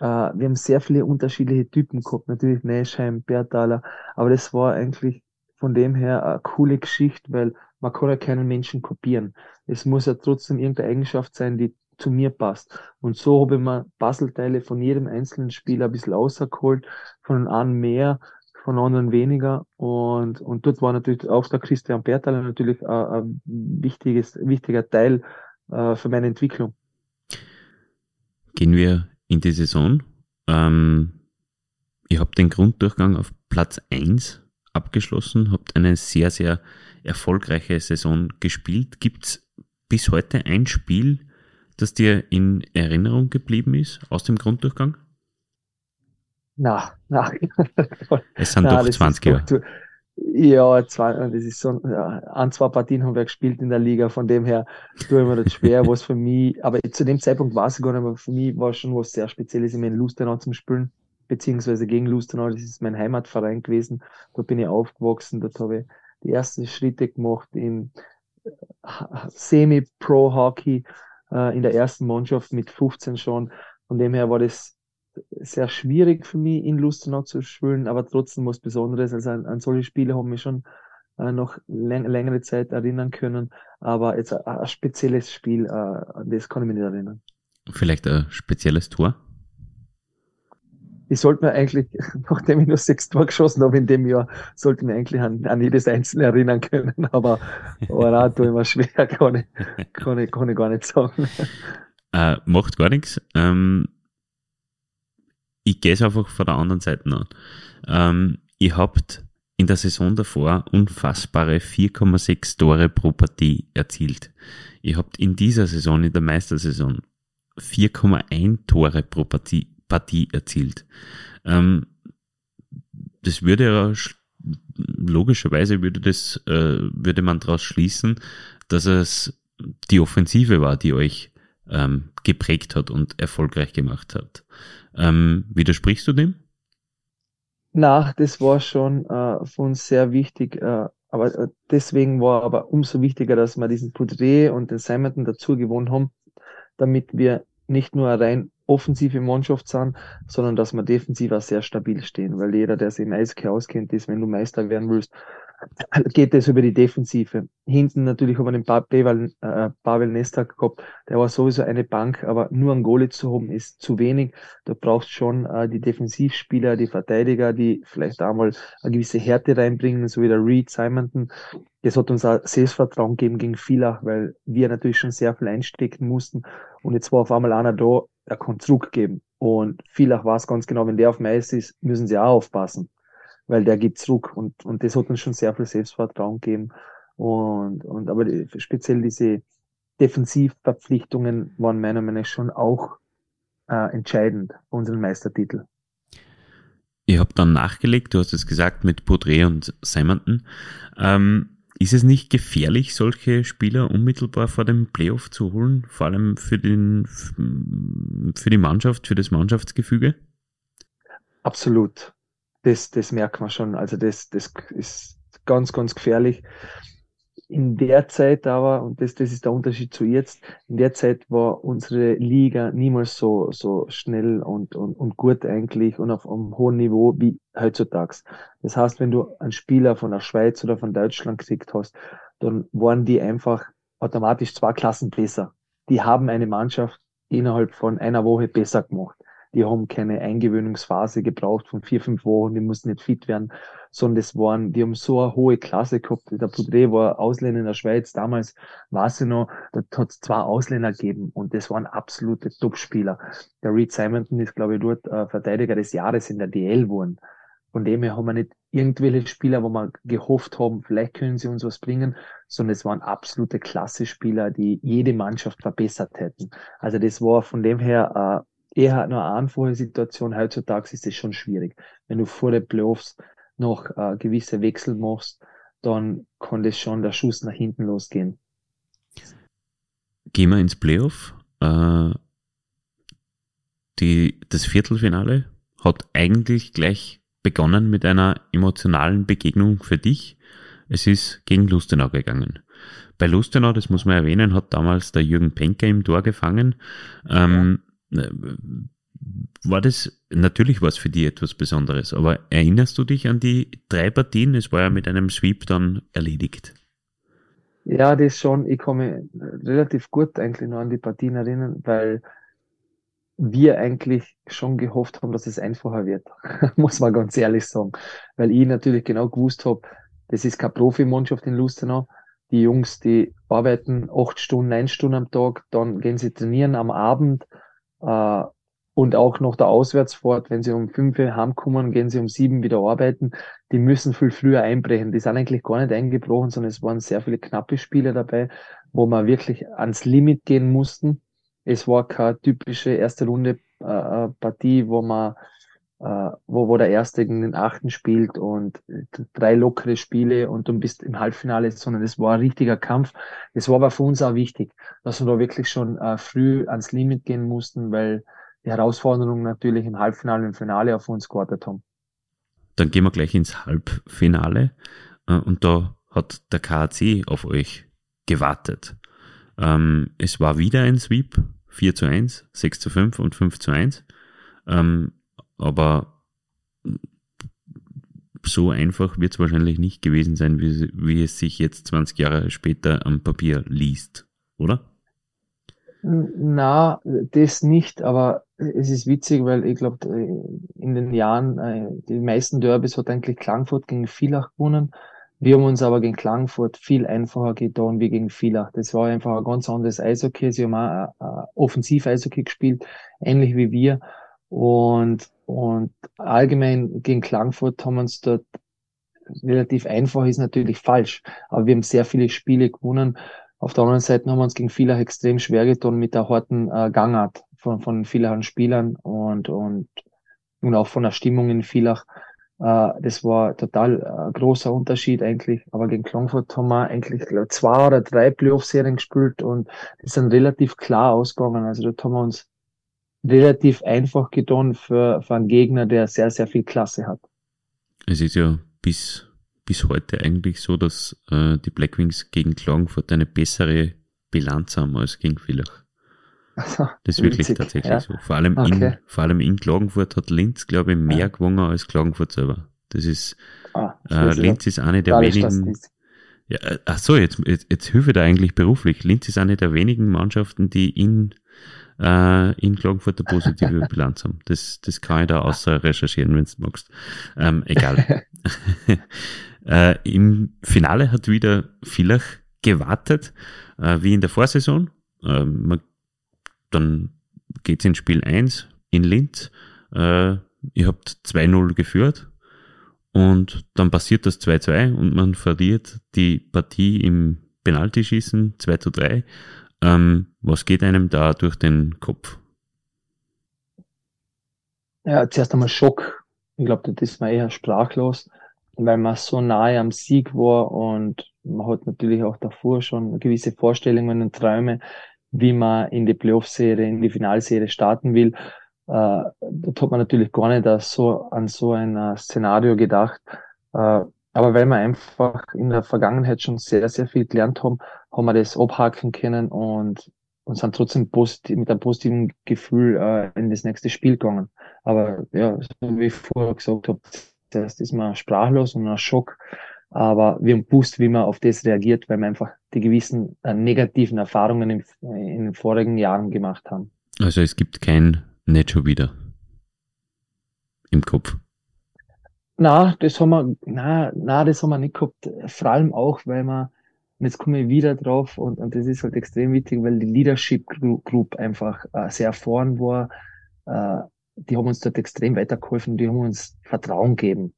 Äh, wir haben sehr viele unterschiedliche Typen gehabt, natürlich Neschheim, Bertaler, aber das war eigentlich von dem her eine coole Geschichte, weil man kann ja keinen Menschen kopieren. Es muss ja trotzdem irgendeine Eigenschaft sein, die zu mir passt. Und so habe ich mir Puzzleteile von jedem einzelnen Spieler ein bisschen rausgeholt, von einem mehr, von anderen weniger. Und, und dort war natürlich auch der Christian Bertal natürlich ein, ein wichtiges, wichtiger Teil äh, für meine Entwicklung. Gehen wir in die Saison. Ähm, ihr habt den Grunddurchgang auf Platz 1 abgeschlossen, habt eine sehr, sehr erfolgreiche Saison gespielt. Gibt es bis heute ein Spiel, das dir in Erinnerung geblieben ist aus dem Grunddurchgang? Na, na. Es sind na, doch 20 Jahre. Ja, zwei, das ist so, ja, ein, zwei Partien haben wir gespielt in der Liga, von dem her tue ich mir das schwer, was für mich, aber zu dem Zeitpunkt war es gar nicht, aber für mich war schon was sehr Spezielles, ich meine, Lustenau zum Spielen, beziehungsweise gegen Lustenau, das ist mein Heimatverein gewesen, da bin ich aufgewachsen, dort habe ich die ersten Schritte gemacht im Semi-Pro-Hockey, äh, in der ersten Mannschaft mit 15 schon. Von dem her war das sehr schwierig für mich, in Lustenau zu spielen, aber trotzdem was Besonderes. Also an, an solche Spiele haben mich schon äh, noch läng längere Zeit erinnern können, aber jetzt ein, ein spezielles Spiel, äh, an das kann ich mich nicht erinnern. Vielleicht ein spezielles Tor? ich sollte mir eigentlich, nachdem ich nur sechs Tore geschossen habe in dem Jahr, sollte mir eigentlich an, an jedes einzelne erinnern können. Aber, da tue ich mir schwer, kann ich, kann ich, kann ich gar nicht sagen. Äh, macht gar nichts. Ähm, ich gehe es einfach von der anderen Seite an. Ähm, ihr habt in der Saison davor unfassbare 4,6 Tore pro Partie erzielt. Ihr habt in dieser Saison, in der Meistersaison, 4,1 Tore pro Partie, Partie erzielt. Ähm, das würde ja logischerweise würde das äh, würde man daraus schließen, dass es die Offensive war, die euch ähm, geprägt hat und erfolgreich gemacht hat. Ähm, widersprichst du dem? Na, das war schon äh, für uns sehr wichtig. Äh, aber äh, deswegen war aber umso wichtiger, dass wir diesen Poudre und den Simonton dazu gewonnen haben, damit wir nicht nur rein offensive Mannschaft sind, sondern dass wir defensiv auch sehr stabil stehen, weil jeder, der sich im Eishockey auskennt, ist, wenn du Meister werden willst, geht es über die Defensive. Hinten natürlich haben wir den Pavel, äh, Pavel Nestak gehabt, der war sowieso eine Bank, aber nur ein Goalie zu haben ist zu wenig. Da brauchst schon äh, die Defensivspieler, die Verteidiger, die vielleicht einmal eine gewisse Härte reinbringen, so wie der Reed Simonton. Das hat uns auch Selbstvertrauen gegeben gegen Villach, weil wir natürlich schon sehr viel einstecken mussten. Und jetzt war auf einmal einer da, der kann zurückgeben. Und Villach weiß ganz genau, wenn der auf dem ist, müssen sie auch aufpassen weil der geht zurück und, und das hat uns schon sehr viel Selbstvertrauen gegeben. Und, und aber die, speziell diese Defensivverpflichtungen waren meiner Meinung nach schon auch äh, entscheidend für unseren Meistertitel. Ihr habt dann nachgelegt, du hast es gesagt, mit Baudret und Simonton. Ähm, ist es nicht gefährlich, solche Spieler unmittelbar vor dem Playoff zu holen, vor allem für, den, für die Mannschaft, für das Mannschaftsgefüge? Absolut das, das merkt man schon. Also das, das ist ganz, ganz gefährlich. In der Zeit aber, und das, das ist der Unterschied zu jetzt, in der Zeit war unsere Liga niemals so, so schnell und, und, und gut eigentlich und auf einem hohen Niveau wie heutzutage. Das heißt, wenn du einen Spieler von der Schweiz oder von Deutschland gekriegt hast, dann waren die einfach automatisch zwei Klassen besser. Die haben eine Mannschaft innerhalb von einer Woche besser gemacht die haben keine Eingewöhnungsphase gebraucht von vier, fünf Wochen, die mussten nicht fit werden, sondern das waren, die haben so eine hohe Klasse gehabt. Der Poudre war Ausländer in der Schweiz, damals war sie noch, da hat es zwei Ausländer gegeben und das waren absolute Top-Spieler. Der Reed Simonton ist, glaube ich, dort äh, Verteidiger des Jahres in der DL geworden. Von dem her haben wir nicht irgendwelche Spieler, wo wir gehofft haben, vielleicht können sie uns was bringen, sondern es waren absolute Klasse-Spieler, die jede Mannschaft verbessert hätten. Also das war von dem her äh, eher eine einfache Situation. Heutzutage ist es schon schwierig. Wenn du vor den Playoffs noch äh, gewisse Wechsel machst, dann kann das schon der Schuss nach hinten losgehen. Gehen wir ins Playoff. Äh, die, das Viertelfinale hat eigentlich gleich begonnen mit einer emotionalen Begegnung für dich. Es ist gegen Lustenau gegangen. Bei Lustenau, das muss man erwähnen, hat damals der Jürgen Penker im Tor gefangen. Ähm, war das, natürlich war es für dich etwas Besonderes, aber erinnerst du dich an die drei Partien? Es war ja mit einem Sweep dann erledigt. Ja, das schon. Ich mich relativ gut eigentlich noch an die Partien erinnern, weil wir eigentlich schon gehofft haben, dass es einfacher wird. Muss man ganz ehrlich sagen. Weil ich natürlich genau gewusst habe, das ist keine Profimannschaft in Lustenau. Die Jungs, die arbeiten acht Stunden, neun Stunden am Tag, dann gehen sie trainieren am Abend äh, und auch noch der Auswärtsfahrt, wenn sie um fünf heimkommen, gehen sie um sieben wieder arbeiten. Die müssen viel früher einbrechen. Die sind eigentlich gar nicht eingebrochen, sondern es waren sehr viele knappe Spiele dabei, wo wir wirklich ans Limit gehen mussten. Es war keine typische erste Runde äh, Partie, wo man äh, wo, wo der Erste gegen den Achten spielt und drei lockere Spiele und du bist im Halbfinale, sondern es war ein richtiger Kampf. Es war aber für uns auch wichtig, dass wir da wirklich schon äh, früh ans Limit gehen mussten, weil die Herausforderungen natürlich im Halbfinale und Finale auf uns gewartet haben. Dann gehen wir gleich ins Halbfinale äh, und da hat der KAC auf euch gewartet. Ähm, es war wieder ein Sweep, 4 zu 1, 6 zu 5 und 5 zu 1. Ähm, aber so einfach wird es wahrscheinlich nicht gewesen sein, wie, wie es sich jetzt 20 Jahre später am Papier liest, oder? Na, das nicht, aber es ist witzig, weil ich glaube, in den Jahren, äh, die meisten Derbys hat eigentlich Klangfurt gegen Villach gewonnen. Wir haben uns aber gegen Klangfurt viel einfacher getan wie gegen Villach. Das war einfach ein ganz anderes Eishockey. Sie haben auch äh, offensiv Eishockey gespielt, ähnlich wie wir. Und, und allgemein gegen Klangfurt haben wir uns dort relativ einfach, ist natürlich falsch. Aber wir haben sehr viele Spiele gewonnen auf der anderen Seite haben wir uns gegen Villach extrem schwer getan mit der harten äh, Gangart von, von vielen Spielern und, und, und auch von der Stimmung in Villach. Äh, das war total äh, großer Unterschied eigentlich. Aber gegen Klangfurt haben wir eigentlich zwei oder drei Playoff-Serien gespielt und die sind relativ klar ausgegangen. Also dort haben wir uns relativ einfach getan für, für einen Gegner, der sehr, sehr viel Klasse hat. Es ist ja bis bis heute eigentlich so, dass äh, die Blackwings gegen Klagenfurt eine bessere Bilanz haben als gegen Villach. Also, das ist wirklich witzig, tatsächlich ja. so. Vor allem, okay. in, vor allem in Klagenfurt hat Linz, glaube ich, mehr ja. gewonnen als Klagenfurt selber. Das ist, ah, äh, Linz ist eine der wenigen. Ja, äh, ach so, jetzt, jetzt, jetzt hilfe da eigentlich beruflich. Linz ist eine der wenigen Mannschaften, die in, äh, in Klagenfurt eine positive Bilanz haben. Das, das kann ich da außer recherchieren, wenn du magst. Ähm, egal. Äh, Im Finale hat wieder Villach gewartet, äh, wie in der Vorsaison. Äh, man, dann geht's in Spiel 1 in Linz. Äh, ihr habt 2-0 geführt und dann passiert das 2-2 und man verliert die Partie im Penaltyschießen 2 3. Ähm, was geht einem da durch den Kopf? Ja, zuerst einmal Schock. Ich glaube, das ist man eher sprachlos weil man so nahe am Sieg war und man hat natürlich auch davor schon gewisse Vorstellungen und Träume, wie man in die Playoff-Serie, in die Finalserie starten will. Äh, dort hat man natürlich gar nicht so, an so ein äh, Szenario gedacht. Äh, aber weil wir einfach in der Vergangenheit schon sehr, sehr viel gelernt haben, haben wir das abhaken können und, und sind trotzdem positiv, mit einem positiven Gefühl äh, in das nächste Spiel gegangen. Aber ja, so wie ich vorher gesagt habe, Zuerst ist man sprachlos und ein Schock, aber wir haben gewusst, wie man auf das reagiert, weil wir einfach die gewissen äh, negativen Erfahrungen in, in, den vorigen Jahren gemacht haben. Also es gibt kein Netto wieder im Kopf. Na, das haben wir, na, na, das haben wir nicht gehabt. Vor allem auch, weil wir, und jetzt komme ich wieder drauf und, und das ist halt extrem wichtig, weil die Leadership Group einfach äh, sehr vorn war. Äh, die haben uns dort extrem weitergeholfen, die haben uns Vertrauen gegeben.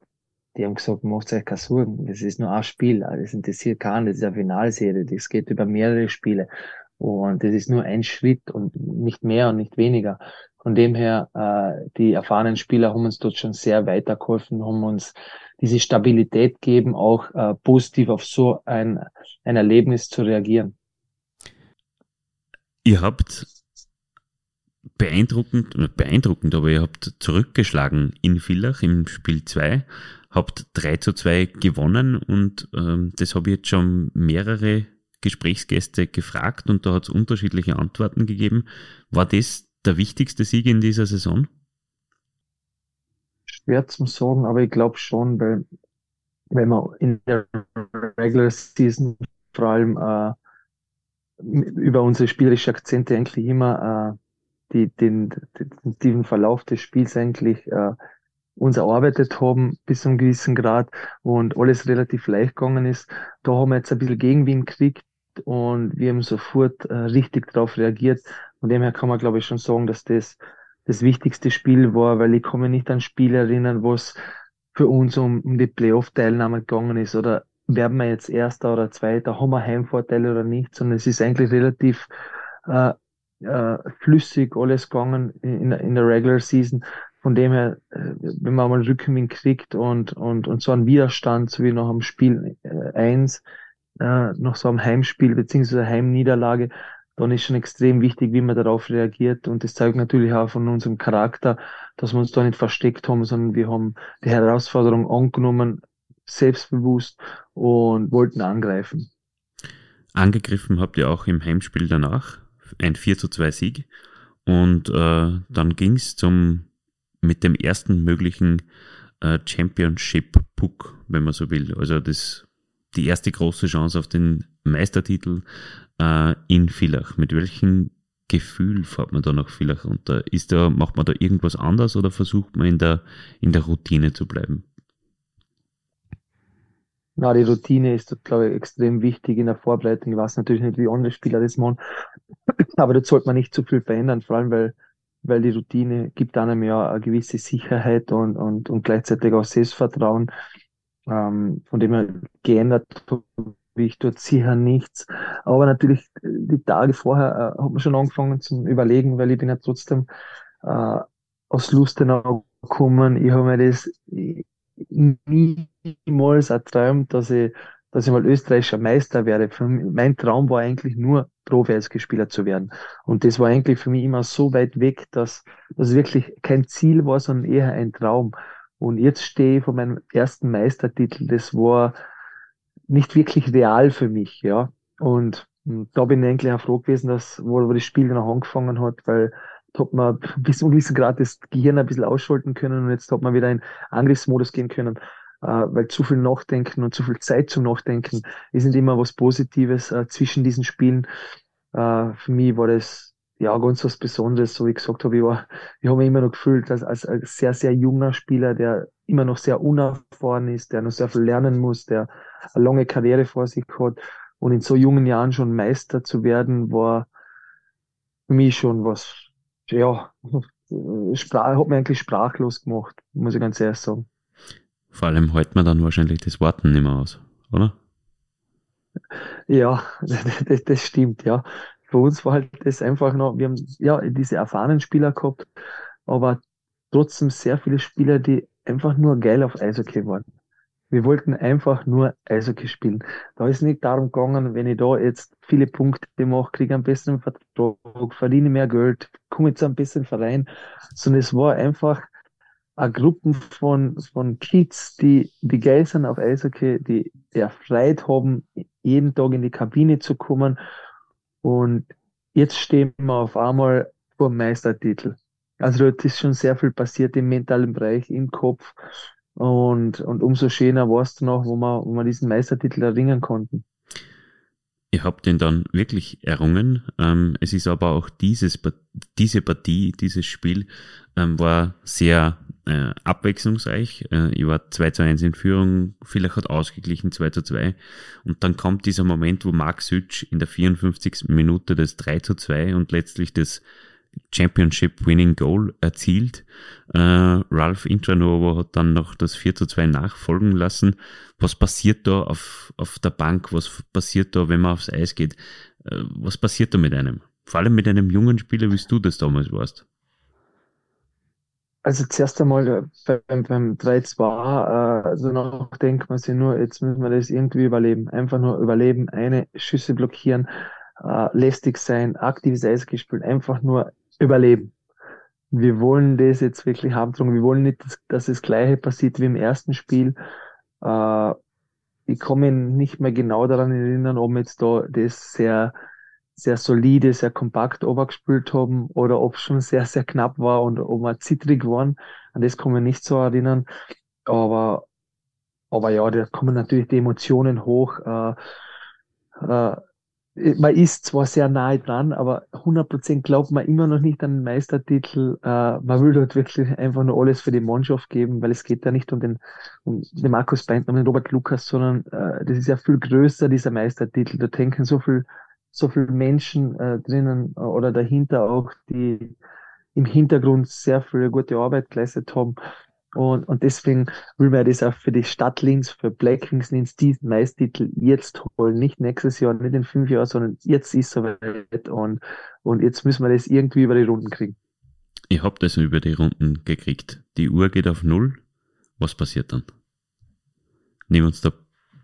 Die haben gesagt, macht euch keine Sorgen, das ist nur ein Spiel, das interessiert keinen, das ist eine Finalserie, das geht über mehrere Spiele. Und das ist nur ein Schritt und nicht mehr und nicht weniger. Von dem her, äh, die erfahrenen Spieler haben uns dort schon sehr weitergeholfen, haben uns diese Stabilität gegeben, auch äh, positiv auf so ein, ein Erlebnis zu reagieren. Ihr habt beeindruckend, beeindruckend, aber ihr habt zurückgeschlagen in Villach im Spiel 2, habt 3 zu 2 gewonnen und ähm, das habe ich jetzt schon mehrere Gesprächsgäste gefragt und da hat es unterschiedliche Antworten gegeben. War das der wichtigste Sieg in dieser Saison? Schwer zum sagen, aber ich glaube schon, weil wenn man in der Regular Season vor allem äh, über unsere spielerischen Akzente eigentlich immer äh, die, den, den, den Verlauf des Spiels eigentlich äh, uns erarbeitet haben bis zu einem gewissen Grad und alles relativ leicht gegangen ist. Da haben wir jetzt ein bisschen Gegenwind gekriegt und wir haben sofort äh, richtig darauf reagiert. Von dem her kann man, glaube ich, schon sagen, dass das das wichtigste Spiel war, weil ich kann mich nicht an Spiel erinnern, wo es für uns um, um die Playoff-Teilnahme gegangen ist oder werden wir jetzt Erster oder Zweiter, haben wir Heimvorteile oder nicht, sondern es ist eigentlich relativ äh, äh, flüssig alles gegangen in, in der Regular Season. Von dem her, äh, wenn man mal Rückenwind kriegt und, und, und so einen Widerstand, so wie nach dem Spiel äh, eins, äh, nach so einem Heimspiel beziehungsweise Heimniederlage, dann ist schon extrem wichtig, wie man darauf reagiert. Und das zeigt natürlich auch von unserem Charakter, dass wir uns da nicht versteckt haben, sondern wir haben die Herausforderung angenommen, selbstbewusst und wollten angreifen. Angegriffen habt ihr auch im Heimspiel danach, ein 4 zu 2 Sieg. Und äh, dann ging es zum mit dem ersten möglichen äh, Championship Puck, wenn man so will. Also das die erste große Chance auf den Meistertitel äh, in Villach. Mit welchem Gefühl fährt man da nach Villach runter? Ist da, macht man da irgendwas anders oder versucht man in der, in der Routine zu bleiben? Na, die Routine ist, glaube ich, extrem wichtig in der Vorbereitung. Ich weiß natürlich nicht, wie andere Spieler das machen, aber dort sollte man nicht zu viel verändern, vor allem weil, weil die Routine gibt einem ja eine gewisse Sicherheit und, und, und gleichzeitig auch Selbstvertrauen. Ähm, von dem her geändert wie ich dort sicher nichts. Aber natürlich die Tage vorher äh, hat man schon angefangen zu überlegen, weil ich bin ja trotzdem äh, aus Lustenau gekommen. Ich habe mir das niemals erträumt, dass ich, dass ich mal österreichischer Meister werde. Für mich, mein Traum war eigentlich nur, Profi-Eishockeyspieler zu werden. Und das war eigentlich für mich immer so weit weg, dass das wirklich kein Ziel war, sondern eher ein Traum. Und jetzt stehe ich vor meinem ersten Meistertitel. Das war nicht wirklich real für mich, ja. Und, und da bin ich eigentlich auch froh gewesen, dass, wo, wo das Spiel dann auch angefangen hat, weil da hat man bis zu einem gewissen Grad das Gehirn ein bisschen ausschalten können und jetzt hat man wieder in Angriffsmodus gehen können, äh, weil zu viel Nachdenken und zu viel Zeit zum Nachdenken ist nicht immer was Positives äh, zwischen diesen Spielen. Äh, für mich war das ja ganz was Besonderes, so wie ich gesagt habe, ich war, ich habe mich immer noch gefühlt als, als, als sehr, sehr junger Spieler, der immer noch sehr unerfahren ist, der noch sehr viel lernen muss, der eine lange Karriere vor sich hat. Und in so jungen Jahren schon Meister zu werden, war für mich schon was, ja, Sprach, hat mir eigentlich sprachlos gemacht, muss ich ganz ehrlich sagen. Vor allem hält man dann wahrscheinlich das Warten nicht mehr aus, oder? Ja, das, das stimmt, ja. Für uns war halt das einfach noch, wir haben ja diese erfahrenen Spieler gehabt, aber trotzdem sehr viele Spieler, die einfach nur geil auf Eishockey waren. Wir wollten einfach nur Eishockey spielen. Da ist nicht darum gegangen, wenn ich da jetzt viele Punkte mache, kriege einen besseren Vertrag, verdiene mehr Geld, komme zu einem besseren Verein, sondern es war einfach eine Gruppe von, von Kids, die, die geil sind auf Eishockey, die erfreut haben, jeden Tag in die Kabine zu kommen. Und jetzt stehen wir auf einmal vor dem Meistertitel. Also dort ist schon sehr viel passiert im mentalen Bereich, im Kopf. Und, und umso schöner war es dann auch, wo wir, wo wir diesen Meistertitel erringen konnten. Ihr habt ihn dann wirklich errungen. Ähm, es ist aber auch dieses, diese Partie, dieses Spiel ähm, war sehr äh, abwechslungsreich. Äh, ich war 2 zu 1 in Führung, vielleicht hat ausgeglichen 2 zu 2. Und dann kommt dieser Moment, wo Mark Sütsch in der 54. Minute das 3 zu 2 und letztlich das Championship Winning Goal erzielt. Äh, Ralph Intranovo hat dann noch das 4 zu 2 nachfolgen lassen. Was passiert da auf, auf der Bank? Was passiert da, wenn man aufs Eis geht? Äh, was passiert da mit einem? Vor allem mit einem jungen Spieler, wie du das damals warst. Also zuerst einmal äh, beim, beim 3-2, äh, also noch denkt man sich nur, jetzt müssen wir das irgendwie überleben. Einfach nur überleben, eine Schüsse blockieren, äh, lästig sein, aktives Eis gespielt, einfach nur überleben. wir wollen das jetzt wirklich haben. Wir wollen nicht, dass, dass das Gleiche passiert wie im ersten Spiel. Äh, ich mich nicht mehr genau daran erinnern, ob wir jetzt da das sehr, sehr solide, sehr kompakt overgespielt haben oder ob es schon sehr, sehr knapp war und ob wir zittrig waren. An das kann man nicht so erinnern. Aber, aber ja, da kommen natürlich die Emotionen hoch. Äh, äh, man ist zwar sehr nahe dran, aber 100% glaubt man immer noch nicht an den Meistertitel. Äh, man will dort wirklich einfach nur alles für die Mannschaft geben, weil es geht ja nicht um den, um den Markus Beint, um den Robert Lukas, sondern äh, das ist ja viel größer, dieser Meistertitel. Da denken so viel, so viel Menschen äh, drinnen oder dahinter auch, die im Hintergrund sehr viel gute Arbeit geleistet haben. Und, und deswegen will man das auch für die Stadt Linz, für Black Wings Linz, diesen Meistertitel jetzt holen. Nicht nächstes Jahr, nicht in fünf Jahren, sondern jetzt ist es soweit. Und, und jetzt müssen wir das irgendwie über die Runden kriegen. Ich hab das über die Runden gekriegt. Die Uhr geht auf Null. Was passiert dann? Nehmen uns da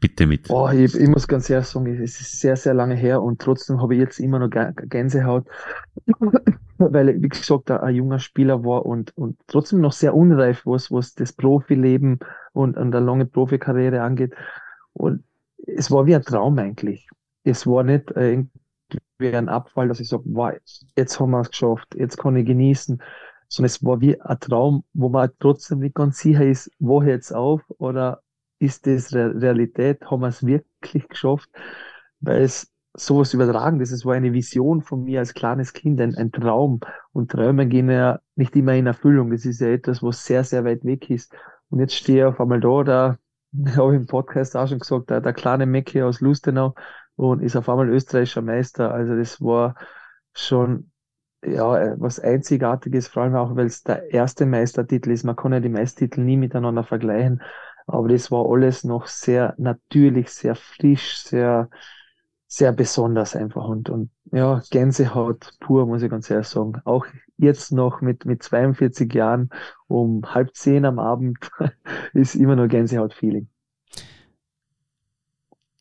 bitte mit. Oh, ich, ich muss ganz ehrlich sagen, es ist sehr, sehr lange her und trotzdem habe ich jetzt immer noch Gänsehaut, weil, wie gesagt, ein junger Spieler war und, und trotzdem noch sehr unreif, was, was das Profileben und, und eine lange Profikarriere angeht. Und es war wie ein Traum eigentlich. Es war nicht irgendwie ein Abfall, dass ich sage, wow, jetzt haben wir es geschafft, jetzt kann ich genießen, sondern es war wie ein Traum, wo man trotzdem nicht ganz sicher ist, wo hört es auf oder ist das Realität? Haben wir es wirklich geschafft? Weil es sowas übertragen ist. Es war eine Vision von mir als kleines Kind, ein, ein Traum. Und Träume gehen ja nicht immer in Erfüllung. Das ist ja etwas, was sehr, sehr weit weg ist. Und jetzt stehe ich auf einmal da, da habe ich im Podcast auch schon gesagt, der, der kleine Mecke aus Lustenau und ist auf einmal österreichischer Meister. Also das war schon ja, was Einzigartiges, vor allem auch, weil es der erste Meistertitel ist. Man kann ja die Meistertitel nie miteinander vergleichen. Aber das war alles noch sehr natürlich, sehr frisch, sehr, sehr besonders einfach. Und, und ja, Gänsehaut pur, muss ich ganz ehrlich sagen. Auch jetzt noch mit, mit 42 Jahren um halb zehn am Abend ist immer nur Gänsehaut-Feeling.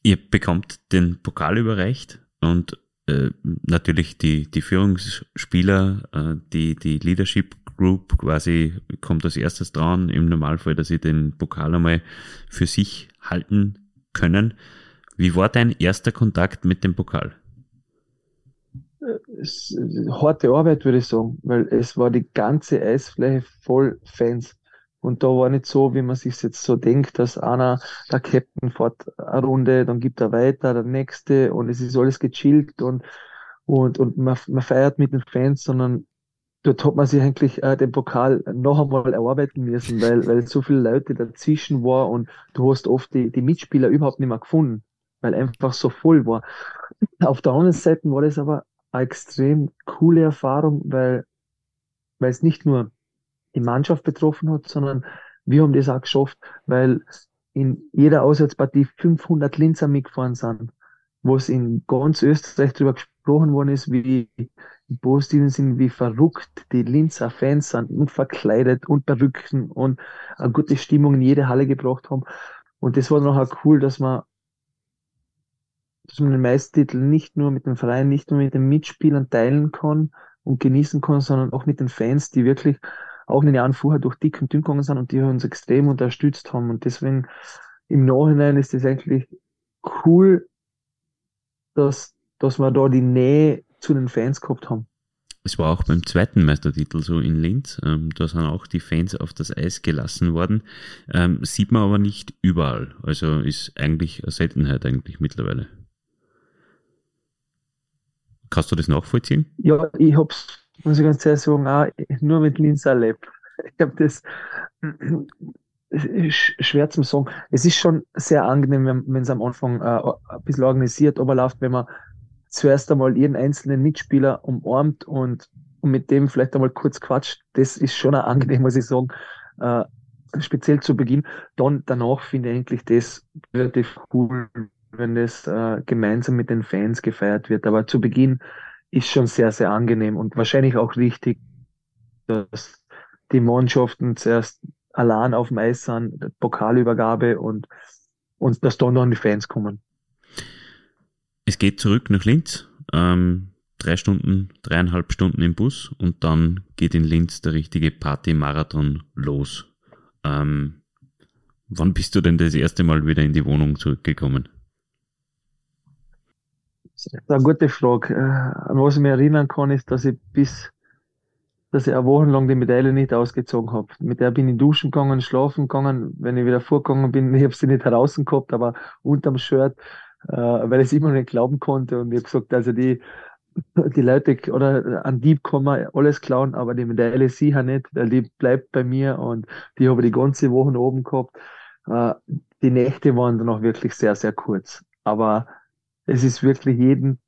Ihr bekommt den Pokal überreicht und äh, natürlich die, die Führungsspieler, äh, die, die Leadership Group quasi kommt als erstes dran, im Normalfall, dass sie den Pokal einmal für sich halten können. Wie war dein erster Kontakt mit dem Pokal? Harte Arbeit, würde ich sagen, weil es war die ganze Eisfläche voll Fans. Und da war nicht so, wie man sich jetzt so denkt, dass einer, der Captain fährt eine Runde, dann gibt er weiter, der nächste und es ist alles gechillt und, und, und man, man feiert mit den Fans, sondern dort hat man sich eigentlich äh, den Pokal noch einmal erarbeiten müssen, weil, weil so viele Leute dazwischen war und du hast oft die, die Mitspieler überhaupt nicht mehr gefunden, weil einfach so voll war. Auf der anderen Seite war das aber eine extrem coole Erfahrung, weil, weil es nicht nur die Mannschaft betroffen hat, sondern wir haben das auch geschafft, weil in jeder Auswärtspartie 500 Linzer mitgefahren sind, wo es in ganz Österreich darüber gesprochen worden ist, wie im positiven Sinn, wie verrückt die Linzer Fans sind und verkleidet und Perücken und eine gute Stimmung in jede Halle gebracht haben. Und das war noch cool, dass man, dass man den Meistertitel nicht nur mit dem Verein, nicht nur mit den Mitspielern teilen kann und genießen kann, sondern auch mit den Fans, die wirklich auch in den Jahren vorher durch dick und dünn gegangen sind und die uns extrem unterstützt haben. Und deswegen im Nachhinein ist es eigentlich cool, dass, dass wir da die Nähe zu den Fans gehabt haben. Es war auch beim zweiten Meistertitel so in Linz. Ähm, da sind auch die Fans auf das Eis gelassen worden. Ähm, sieht man aber nicht überall. Also ist eigentlich eine Seltenheit eigentlich mittlerweile. Kannst du das nachvollziehen? Ja, ich hab's, muss ich ganz ehrlich sagen, auch nur mit Linz erlebt. Ich habe das schwer zum sagen. Es ist schon sehr angenehm, wenn es am Anfang äh, ein bisschen organisiert läuft, wenn man zuerst einmal jeden einzelnen Mitspieler umarmt und, und mit dem vielleicht einmal kurz quatscht, das ist schon angenehm, muss ich sagen. Äh, speziell zu Beginn. Dann danach finde ich eigentlich das relativ cool, wenn das äh, gemeinsam mit den Fans gefeiert wird. Aber zu Beginn ist schon sehr, sehr angenehm und wahrscheinlich auch richtig, dass die Mannschaften zuerst allein auf dem Eis sind, Pokalübergabe und, und dass dann noch die Fans kommen. Es geht zurück nach Linz. Ähm, drei Stunden, dreieinhalb Stunden im Bus und dann geht in Linz der richtige Party-Marathon los. Ähm, wann bist du denn das erste Mal wieder in die Wohnung zurückgekommen? Das ist eine gute Frage. Äh, an was ich mich erinnern kann, ist, dass ich bis, dass ich eine Woche lang die Medaille nicht ausgezogen habe. Mit der bin ich duschen gegangen, schlafen gegangen. Wenn ich wieder vorgegangen bin, ich habe sie nicht heraus gehabt, aber unterm Shirt, weil ich es immer nicht glauben konnte. Und habe gesagt, also die, die Leute oder an Dieb kann man alles klauen, aber die Medaille sicher nicht, weil die bleibt bei mir und die habe ich die ganze Woche oben gehabt. Äh, die Nächte waren dann auch wirklich sehr, sehr kurz. Aber es ist wirklich jeden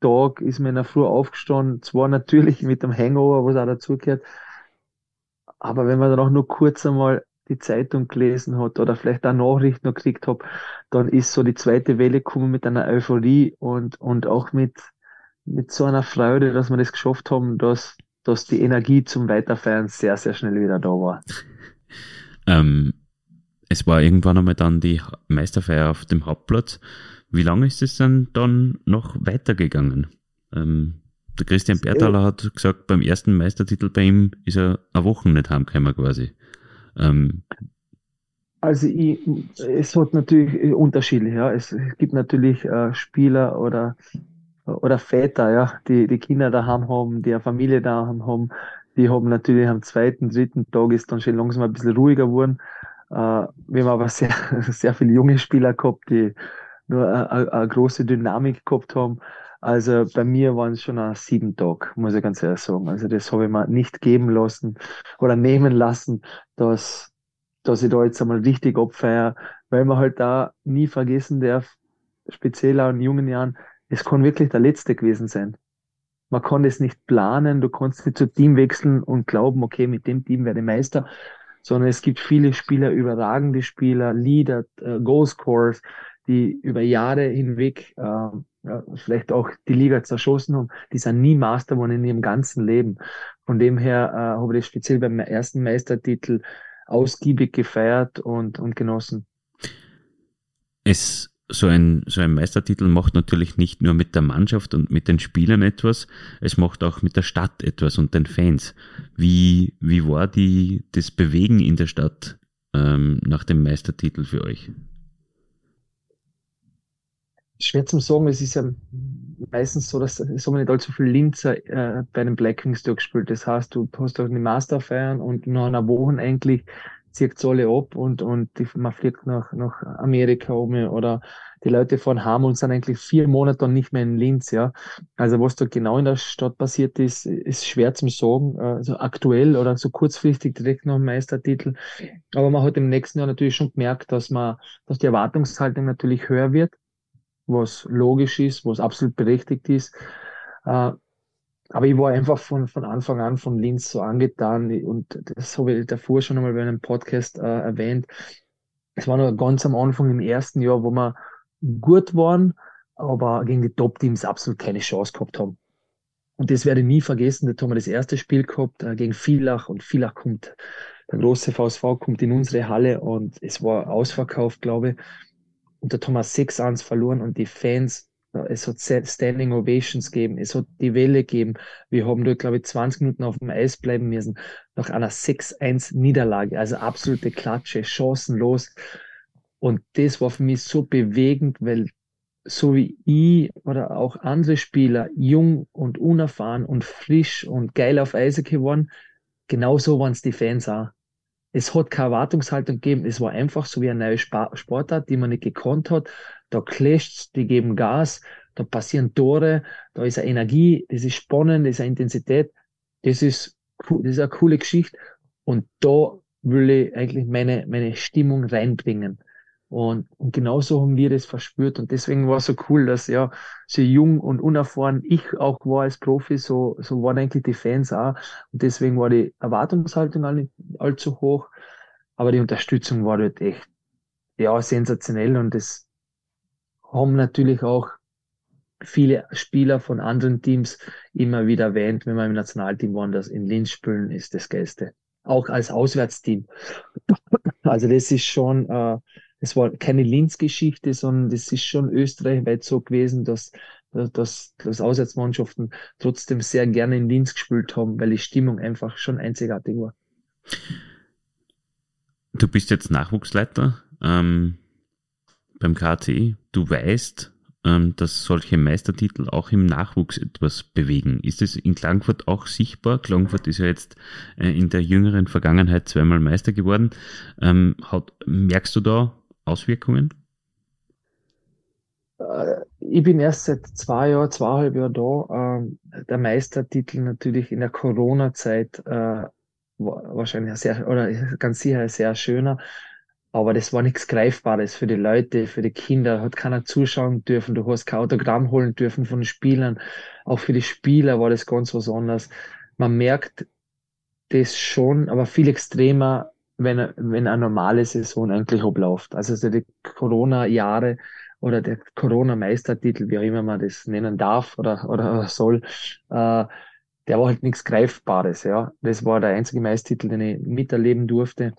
Tag ist mir in der Früh aufgestanden, zwar natürlich mit dem Hangover, was auch dazugehört, aber wenn man dann auch nur kurz einmal die Zeitung gelesen hat oder vielleicht auch Nachrichten noch gekriegt hat, dann ist so die zweite Welle gekommen mit einer Euphorie und, und auch mit, mit so einer Freude, dass wir das geschafft haben, dass, dass die Energie zum Weiterfeiern sehr, sehr schnell wieder da war. Ähm, es war irgendwann einmal dann die Meisterfeier auf dem Hauptplatz. Wie lange ist es denn dann noch weitergegangen? Ähm, der Christian Bertaler hat gesagt, beim ersten Meistertitel bei ihm ist er eine Woche nicht heimgekommen quasi. Ähm, also ich, es hat natürlich Unterschiede, ja. Es gibt natürlich äh, Spieler oder oder Väter, ja, die die Kinder daheim haben, die eine Familie daheim haben, die haben natürlich am zweiten, dritten Tag ist dann schon langsam ein bisschen ruhiger geworden. Äh, wir haben aber sehr, sehr viele junge Spieler gehabt, die nur eine, eine große Dynamik gehabt haben. Also bei mir waren es schon ein sieben Tage, muss ich ganz ehrlich sagen. Also das habe ich mir nicht geben lassen oder nehmen lassen, dass, dass ich da jetzt einmal richtig abfeiere, weil man halt da nie vergessen darf, speziell auch in jungen Jahren, es kann wirklich der letzte gewesen sein. Man kann das nicht planen, du kannst nicht zu Team wechseln und glauben, okay, mit dem Team werde ich Meister, sondern es gibt viele Spieler, überragende Spieler, Leader, äh, Goalscorers, die über Jahre hinweg äh, ja, vielleicht auch die Liga zerschossen haben, die sind nie Master geworden in ihrem ganzen Leben. Von dem her äh, habe ich das speziell beim ersten Meistertitel ausgiebig gefeiert und, und genossen. Es so ein, so ein Meistertitel macht natürlich nicht nur mit der Mannschaft und mit den Spielern etwas, es macht auch mit der Stadt etwas und den Fans. Wie, wie war die, das Bewegen in der Stadt ähm, nach dem Meistertitel für euch? Schwer zu sagen, es ist ja meistens so, dass es nicht allzu viele Linzer äh, bei den Black Wings durchgespielt. Das heißt, du hast auch eine Masterfeiern und nach einer Woche eigentlich zieht es alle ab und, und die, man fliegt nach, nach Amerika um oder die Leute fahren heim und sind eigentlich vier Monate dann nicht mehr in Linz, ja. Also was da genau in der Stadt passiert ist, ist schwer zu sagen, also aktuell oder so kurzfristig direkt nach dem Meistertitel. Aber man hat im nächsten Jahr natürlich schon gemerkt, dass man, dass die Erwartungshaltung natürlich höher wird was logisch ist, was absolut berechtigt ist. Äh, aber ich war einfach von, von Anfang an von Linz so angetan und das habe ich davor schon einmal bei einem Podcast äh, erwähnt. Es war noch ganz am Anfang im ersten Jahr, wo wir gut waren, aber gegen die Top-Teams absolut keine Chance gehabt haben. Und das werde ich nie vergessen. Da haben wir das erste Spiel gehabt äh, gegen Villach und Villach kommt, der große VSV kommt in unsere Halle und es war ausverkauft, glaube ich der Thomas 6-1 verloren und die Fans, es hat Standing Ovations gegeben, es hat die Welle gegeben. Wir haben dort, glaube ich, 20 Minuten auf dem Eis bleiben müssen, nach einer 6-1 Niederlage, also absolute Klatsche, chancenlos. Und das war für mich so bewegend, weil so wie ich oder auch andere Spieler jung und unerfahren und frisch und geil auf Eishockey waren, genauso waren es die Fans auch es hat keine Erwartungshaltung gegeben. Es war einfach so wie eine neue Sportart, die man nicht gekonnt hat. Da clasht's, die geben Gas, da passieren Tore, da ist eine Energie, das ist spannend, das ist eine Intensität. Das ist, das ist eine coole Geschichte. Und da will ich eigentlich meine, meine Stimmung reinbringen. Und, und genauso haben wir das verspürt. Und deswegen war es so cool, dass ja so jung und unerfahren ich auch war als Profi, so, so waren eigentlich die Fans auch. Und deswegen war die Erwartungshaltung all, allzu hoch. Aber die Unterstützung war dort echt, ja, sensationell. Und das haben natürlich auch viele Spieler von anderen Teams immer wieder erwähnt, wenn man im Nationalteam waren, dass in Linz spielen ist das Geilste. Auch als Auswärtsteam. Also das ist schon, äh, es war keine Linz-Geschichte, sondern das ist schon österreichweit so gewesen, dass, dass, dass Auswärtsmannschaften trotzdem sehr gerne in Linz gespielt haben, weil die Stimmung einfach schon einzigartig war. Du bist jetzt Nachwuchsleiter ähm, beim KT. Du weißt, ähm, dass solche Meistertitel auch im Nachwuchs etwas bewegen. Ist es in Klagenfurt auch sichtbar? Klagenfurt ist ja jetzt äh, in der jüngeren Vergangenheit zweimal Meister geworden. Ähm, hat, merkst du da Auswirkungen? Äh, ich bin erst seit zwei Jahren, zweieinhalb Jahren da. Ähm, der Meistertitel natürlich in der Corona-Zeit äh, wahrscheinlich sehr, oder ganz sicher sehr schöner. Aber das war nichts Greifbares für die Leute, für die Kinder. Hat keiner zuschauen dürfen. Du hast kein Autogramm holen dürfen von den Spielern. Auch für die Spieler war das ganz was anderes. Man merkt das schon, aber viel extremer, wenn, wenn eine normale Saison eigentlich abläuft. Also die Corona-Jahre oder der Corona-Meistertitel, wie auch immer man das nennen darf oder, oder soll, äh, der war halt nichts Greifbares. Ja, Das war der einzige Meistertitel, den ich miterleben durfte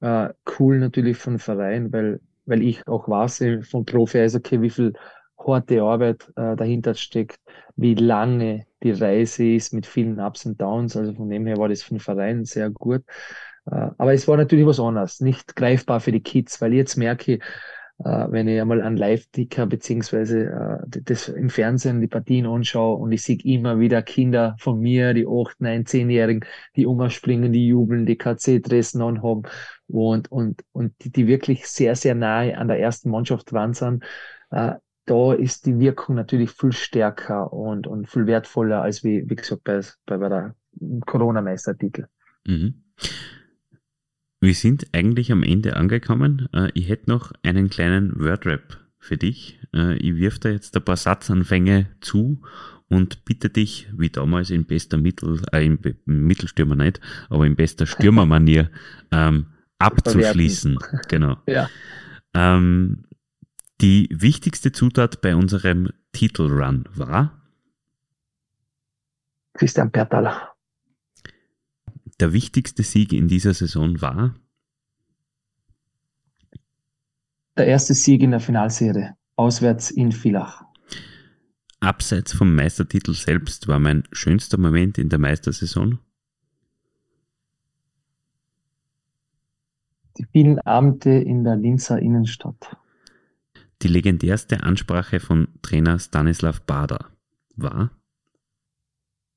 äh, cool natürlich von Verein, weil, weil ich auch weiß von Profi okay, wie viel harte Arbeit äh, dahinter steckt, wie lange die Reise ist mit vielen Ups und Downs. Also von dem her war das von Verein sehr gut. Äh, aber es war natürlich was anderes, nicht greifbar für die Kids, weil jetzt merke ich, äh, wenn ich einmal einen Live-Ticker beziehungsweise äh, das im Fernsehen die Partien anschaue und ich sehe immer wieder Kinder von mir, die 8, 9, 10-Jährigen, die umspringen, die jubeln, die KC-Dressen anhaben und, und, und die, die wirklich sehr, sehr nahe an der ersten Mannschaft waren äh, da ist die Wirkung natürlich viel stärker und, und viel wertvoller als wie, wie gesagt bei, bei, bei der Corona-Meistertitel. Mhm. Wir sind eigentlich am Ende angekommen. Äh, ich hätte noch einen kleinen Wordrap für dich. Äh, ich wirf da jetzt ein paar Satzanfänge zu und bitte dich, wie damals in bester Mittel, äh, im Mittelstürmer nicht, aber in bester Stürmermanier, ähm, abzuschließen. Genau. ja. Ähm, die wichtigste Zutat bei unserem Titelrun war? Christian Pertala. Der wichtigste Sieg in dieser Saison war? Der erste Sieg in der Finalserie, auswärts in Villach. Abseits vom Meistertitel selbst war mein schönster Moment in der Meistersaison? die vielen Abende in der Linzer Innenstadt. Die legendärste Ansprache von Trainer Stanislav Bader war?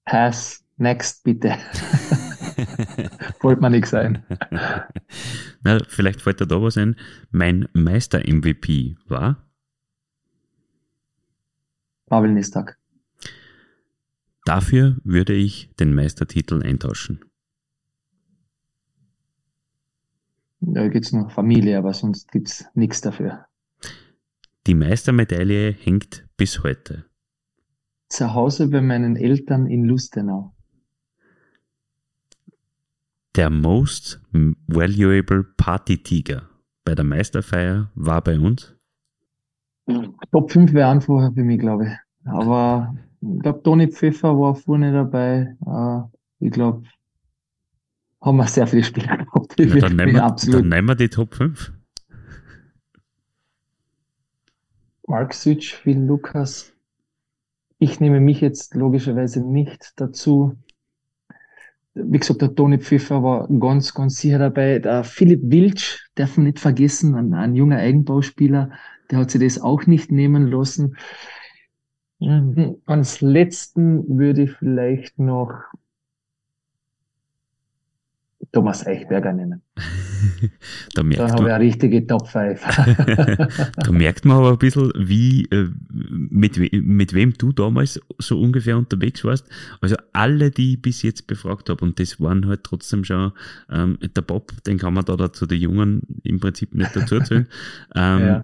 Pass, next bitte. Wollte man nicht sein. Na, vielleicht fällt dir da was ein. Mein Meister-MVP war? Pavel Nistak. Dafür würde ich den Meistertitel eintauschen. Da gibt es noch Familie, aber sonst gibt es nichts dafür. Die Meistermedaille hängt bis heute. Zu Hause bei meinen Eltern in Lustenau. Der Most Valuable Party Tiger bei der Meisterfeier war bei uns? Top 5 wäre einfach für mich, glaube ich. Aber ich glaube, Toni Pfeffer war vorne dabei. Äh, ich glaube, haben wir sehr viele Spieler gehabt. Ja, dann, nehmen wir, absolut dann nehmen wir die Top 5. Mark Sütsch, Phil Lukas. Ich nehme mich jetzt logischerweise nicht dazu. Wie gesagt, der Toni Pfiffer war ganz, ganz sicher dabei. Der Philipp Wilsch, darf man nicht vergessen, ein, ein junger Eigenbauspieler, der hat sich das auch nicht nehmen lassen. Mhm. Als letzten würde ich vielleicht noch Thomas Eichberger nennen. da merkt Dann habe ich eine richtige Top 5. da merkt man aber ein bisschen, wie, äh, mit, mit wem du damals so ungefähr unterwegs warst. Also alle, die ich bis jetzt befragt habe, und das waren halt trotzdem schon, ähm, der Bob, den kann man da dazu die Jungen im Prinzip nicht dazu zählen. ähm,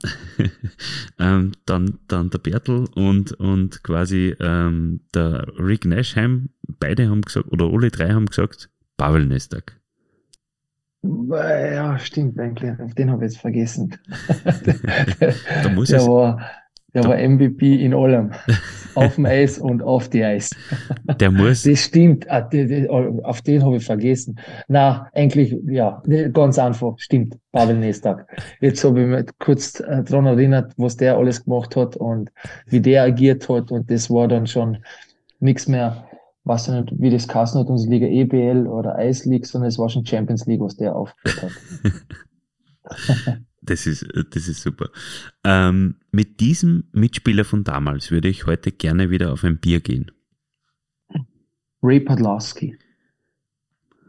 ähm, dann, dann der Bertel und, und quasi ähm, der Rick Nashheim, beide haben gesagt, oder alle drei haben gesagt, Pavel Nestak. Ja, stimmt eigentlich. Auf den habe ich jetzt vergessen. da muss der, war, Der war MVP in allem. auf dem Eis und auf die Eis. Der muss. Das stimmt. Ah, auf den habe ich vergessen. Na, eigentlich, ja, ganz einfach. Stimmt. Pavel Nestak. Jetzt habe ich mich kurz äh, dran erinnert, was der alles gemacht hat und wie der agiert hat. Und das war dann schon nichts mehr, was nicht, wie das Kassen hat, unsere Liga EBL oder Ice League, sondern es war schon Champions League, was der aufgeführt hat. Das ist, das ist super. Ähm, mit diesem Mitspieler von damals würde ich heute gerne wieder auf ein Bier gehen. Ray Podlowski.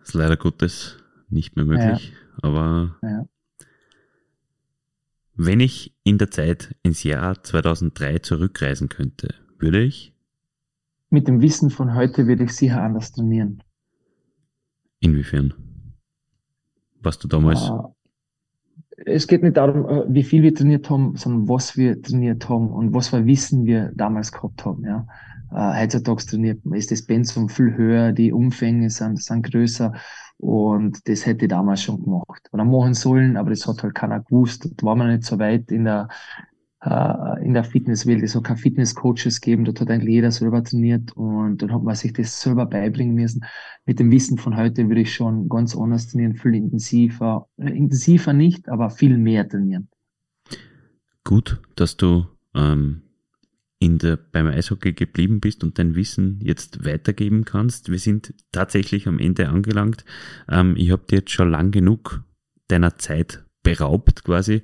Das ist leider Gottes nicht mehr möglich, ja. aber ja. wenn ich in der Zeit ins Jahr 2003 zurückreisen könnte, würde ich? Mit dem Wissen von heute würde ich sicher anders trainieren. Inwiefern? Was du damals uh, es geht nicht darum, äh, wie viel wir trainiert haben, sondern was wir trainiert haben und was für Wissen wir damals gehabt haben. Ja. Äh, heutzutage trainiert ist das Pensum viel höher, die Umfänge sind, sind größer und das hätte ich damals schon gemacht oder machen sollen, aber das hat halt keiner gewusst. Da war man nicht so weit in der äh, in der Fitnesswelt. Es hat keine Fitnesscoaches gegeben, dort hat eigentlich jeder selber trainiert und dann hat man sich das selber beibringen müssen. Mit dem Wissen von heute würde ich schon ganz anders trainieren, viel intensiver, äh, intensiver nicht, aber viel mehr trainieren. Gut, dass du ähm, in der, beim Eishockey geblieben bist und dein Wissen jetzt weitergeben kannst. Wir sind tatsächlich am Ende angelangt. Ähm, ich habe dir jetzt schon lang genug deiner Zeit beraubt quasi.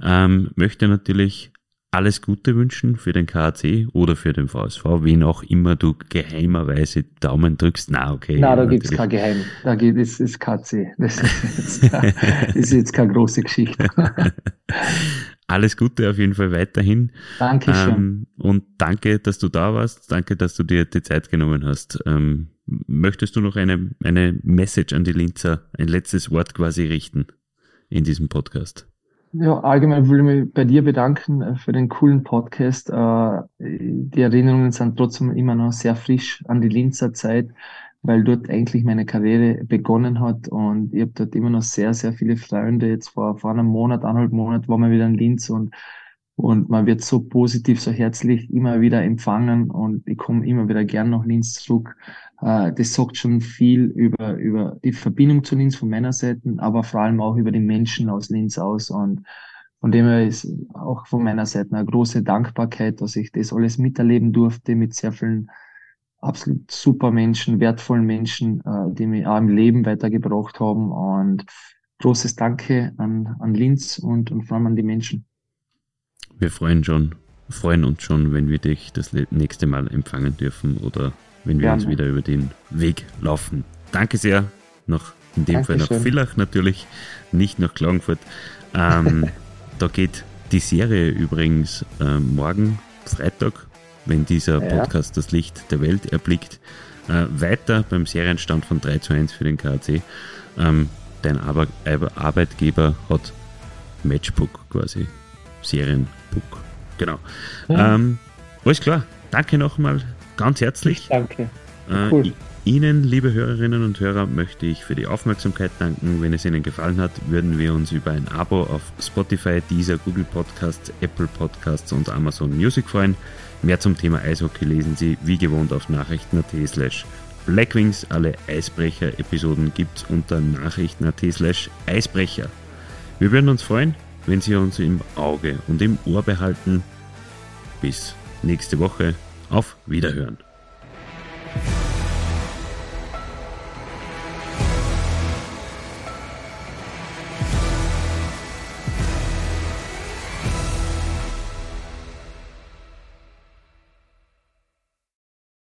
Ähm, möchte natürlich alles Gute wünschen für den KAC oder für den VSV, wen auch immer du geheimerweise Daumen drückst. Na, okay. Na, da gibt es kein Geheim. Da gibt es ist KC. Das ist, jetzt, das ist jetzt keine große Geschichte. Alles Gute auf jeden Fall weiterhin. Dankeschön. Ähm, und danke, dass du da warst. Danke, dass du dir die Zeit genommen hast. Ähm, möchtest du noch eine, eine Message an die Linzer, ein letztes Wort quasi richten in diesem Podcast? Ja, allgemein will ich mich bei dir bedanken äh, für den coolen Podcast. Äh, die Erinnerungen sind trotzdem immer noch sehr frisch an die Linzer Zeit, weil dort eigentlich meine Karriere begonnen hat und ich habe dort immer noch sehr, sehr viele Freunde. Jetzt vor, vor einem Monat, eineinhalb Monat waren wir wieder in Linz und und man wird so positiv, so herzlich immer wieder empfangen und ich komme immer wieder gern nach Linz zurück. Äh, das sagt schon viel über, über die Verbindung zu Linz von meiner Seite, aber vor allem auch über die Menschen aus Linz aus. Und von dem her ist auch von meiner Seite eine große Dankbarkeit, dass ich das alles miterleben durfte mit sehr vielen absolut super Menschen, wertvollen Menschen, äh, die mich auch im Leben weitergebracht haben. Und großes Danke an, an Linz und, und vor allem an die Menschen. Wir freuen schon, freuen uns schon, wenn wir dich das nächste Mal empfangen dürfen oder wenn wir Gerne. uns wieder über den Weg laufen. Danke sehr. Noch in dem Dankeschön. Fall nach Villach natürlich, nicht nach Klagenfurt. Ähm, da geht die Serie übrigens äh, morgen, Freitag, wenn dieser ja. Podcast das Licht der Welt erblickt, äh, weiter beim Serienstand von 3 zu 1 für den KAC. Ähm, dein Arbeitgeber hat Matchbook quasi, Serienbook. Genau. Ja. Ähm, alles klar. Danke nochmal ganz herzlich. Danke. Äh, cool. Ihnen, liebe Hörerinnen und Hörer, möchte ich für die Aufmerksamkeit danken. Wenn es Ihnen gefallen hat, würden wir uns über ein Abo auf Spotify, Deezer, Google Podcasts, Apple Podcasts und Amazon Music freuen. Mehr zum Thema Eishockey lesen Sie wie gewohnt auf nachrichten.at slash Blackwings. Alle Eisbrecher-Episoden gibt es unter nachrichten.at slash Eisbrecher. Wir würden uns freuen, wenn Sie uns im Auge und im Ohr behalten. Bis nächste Woche. Auf Wiederhören.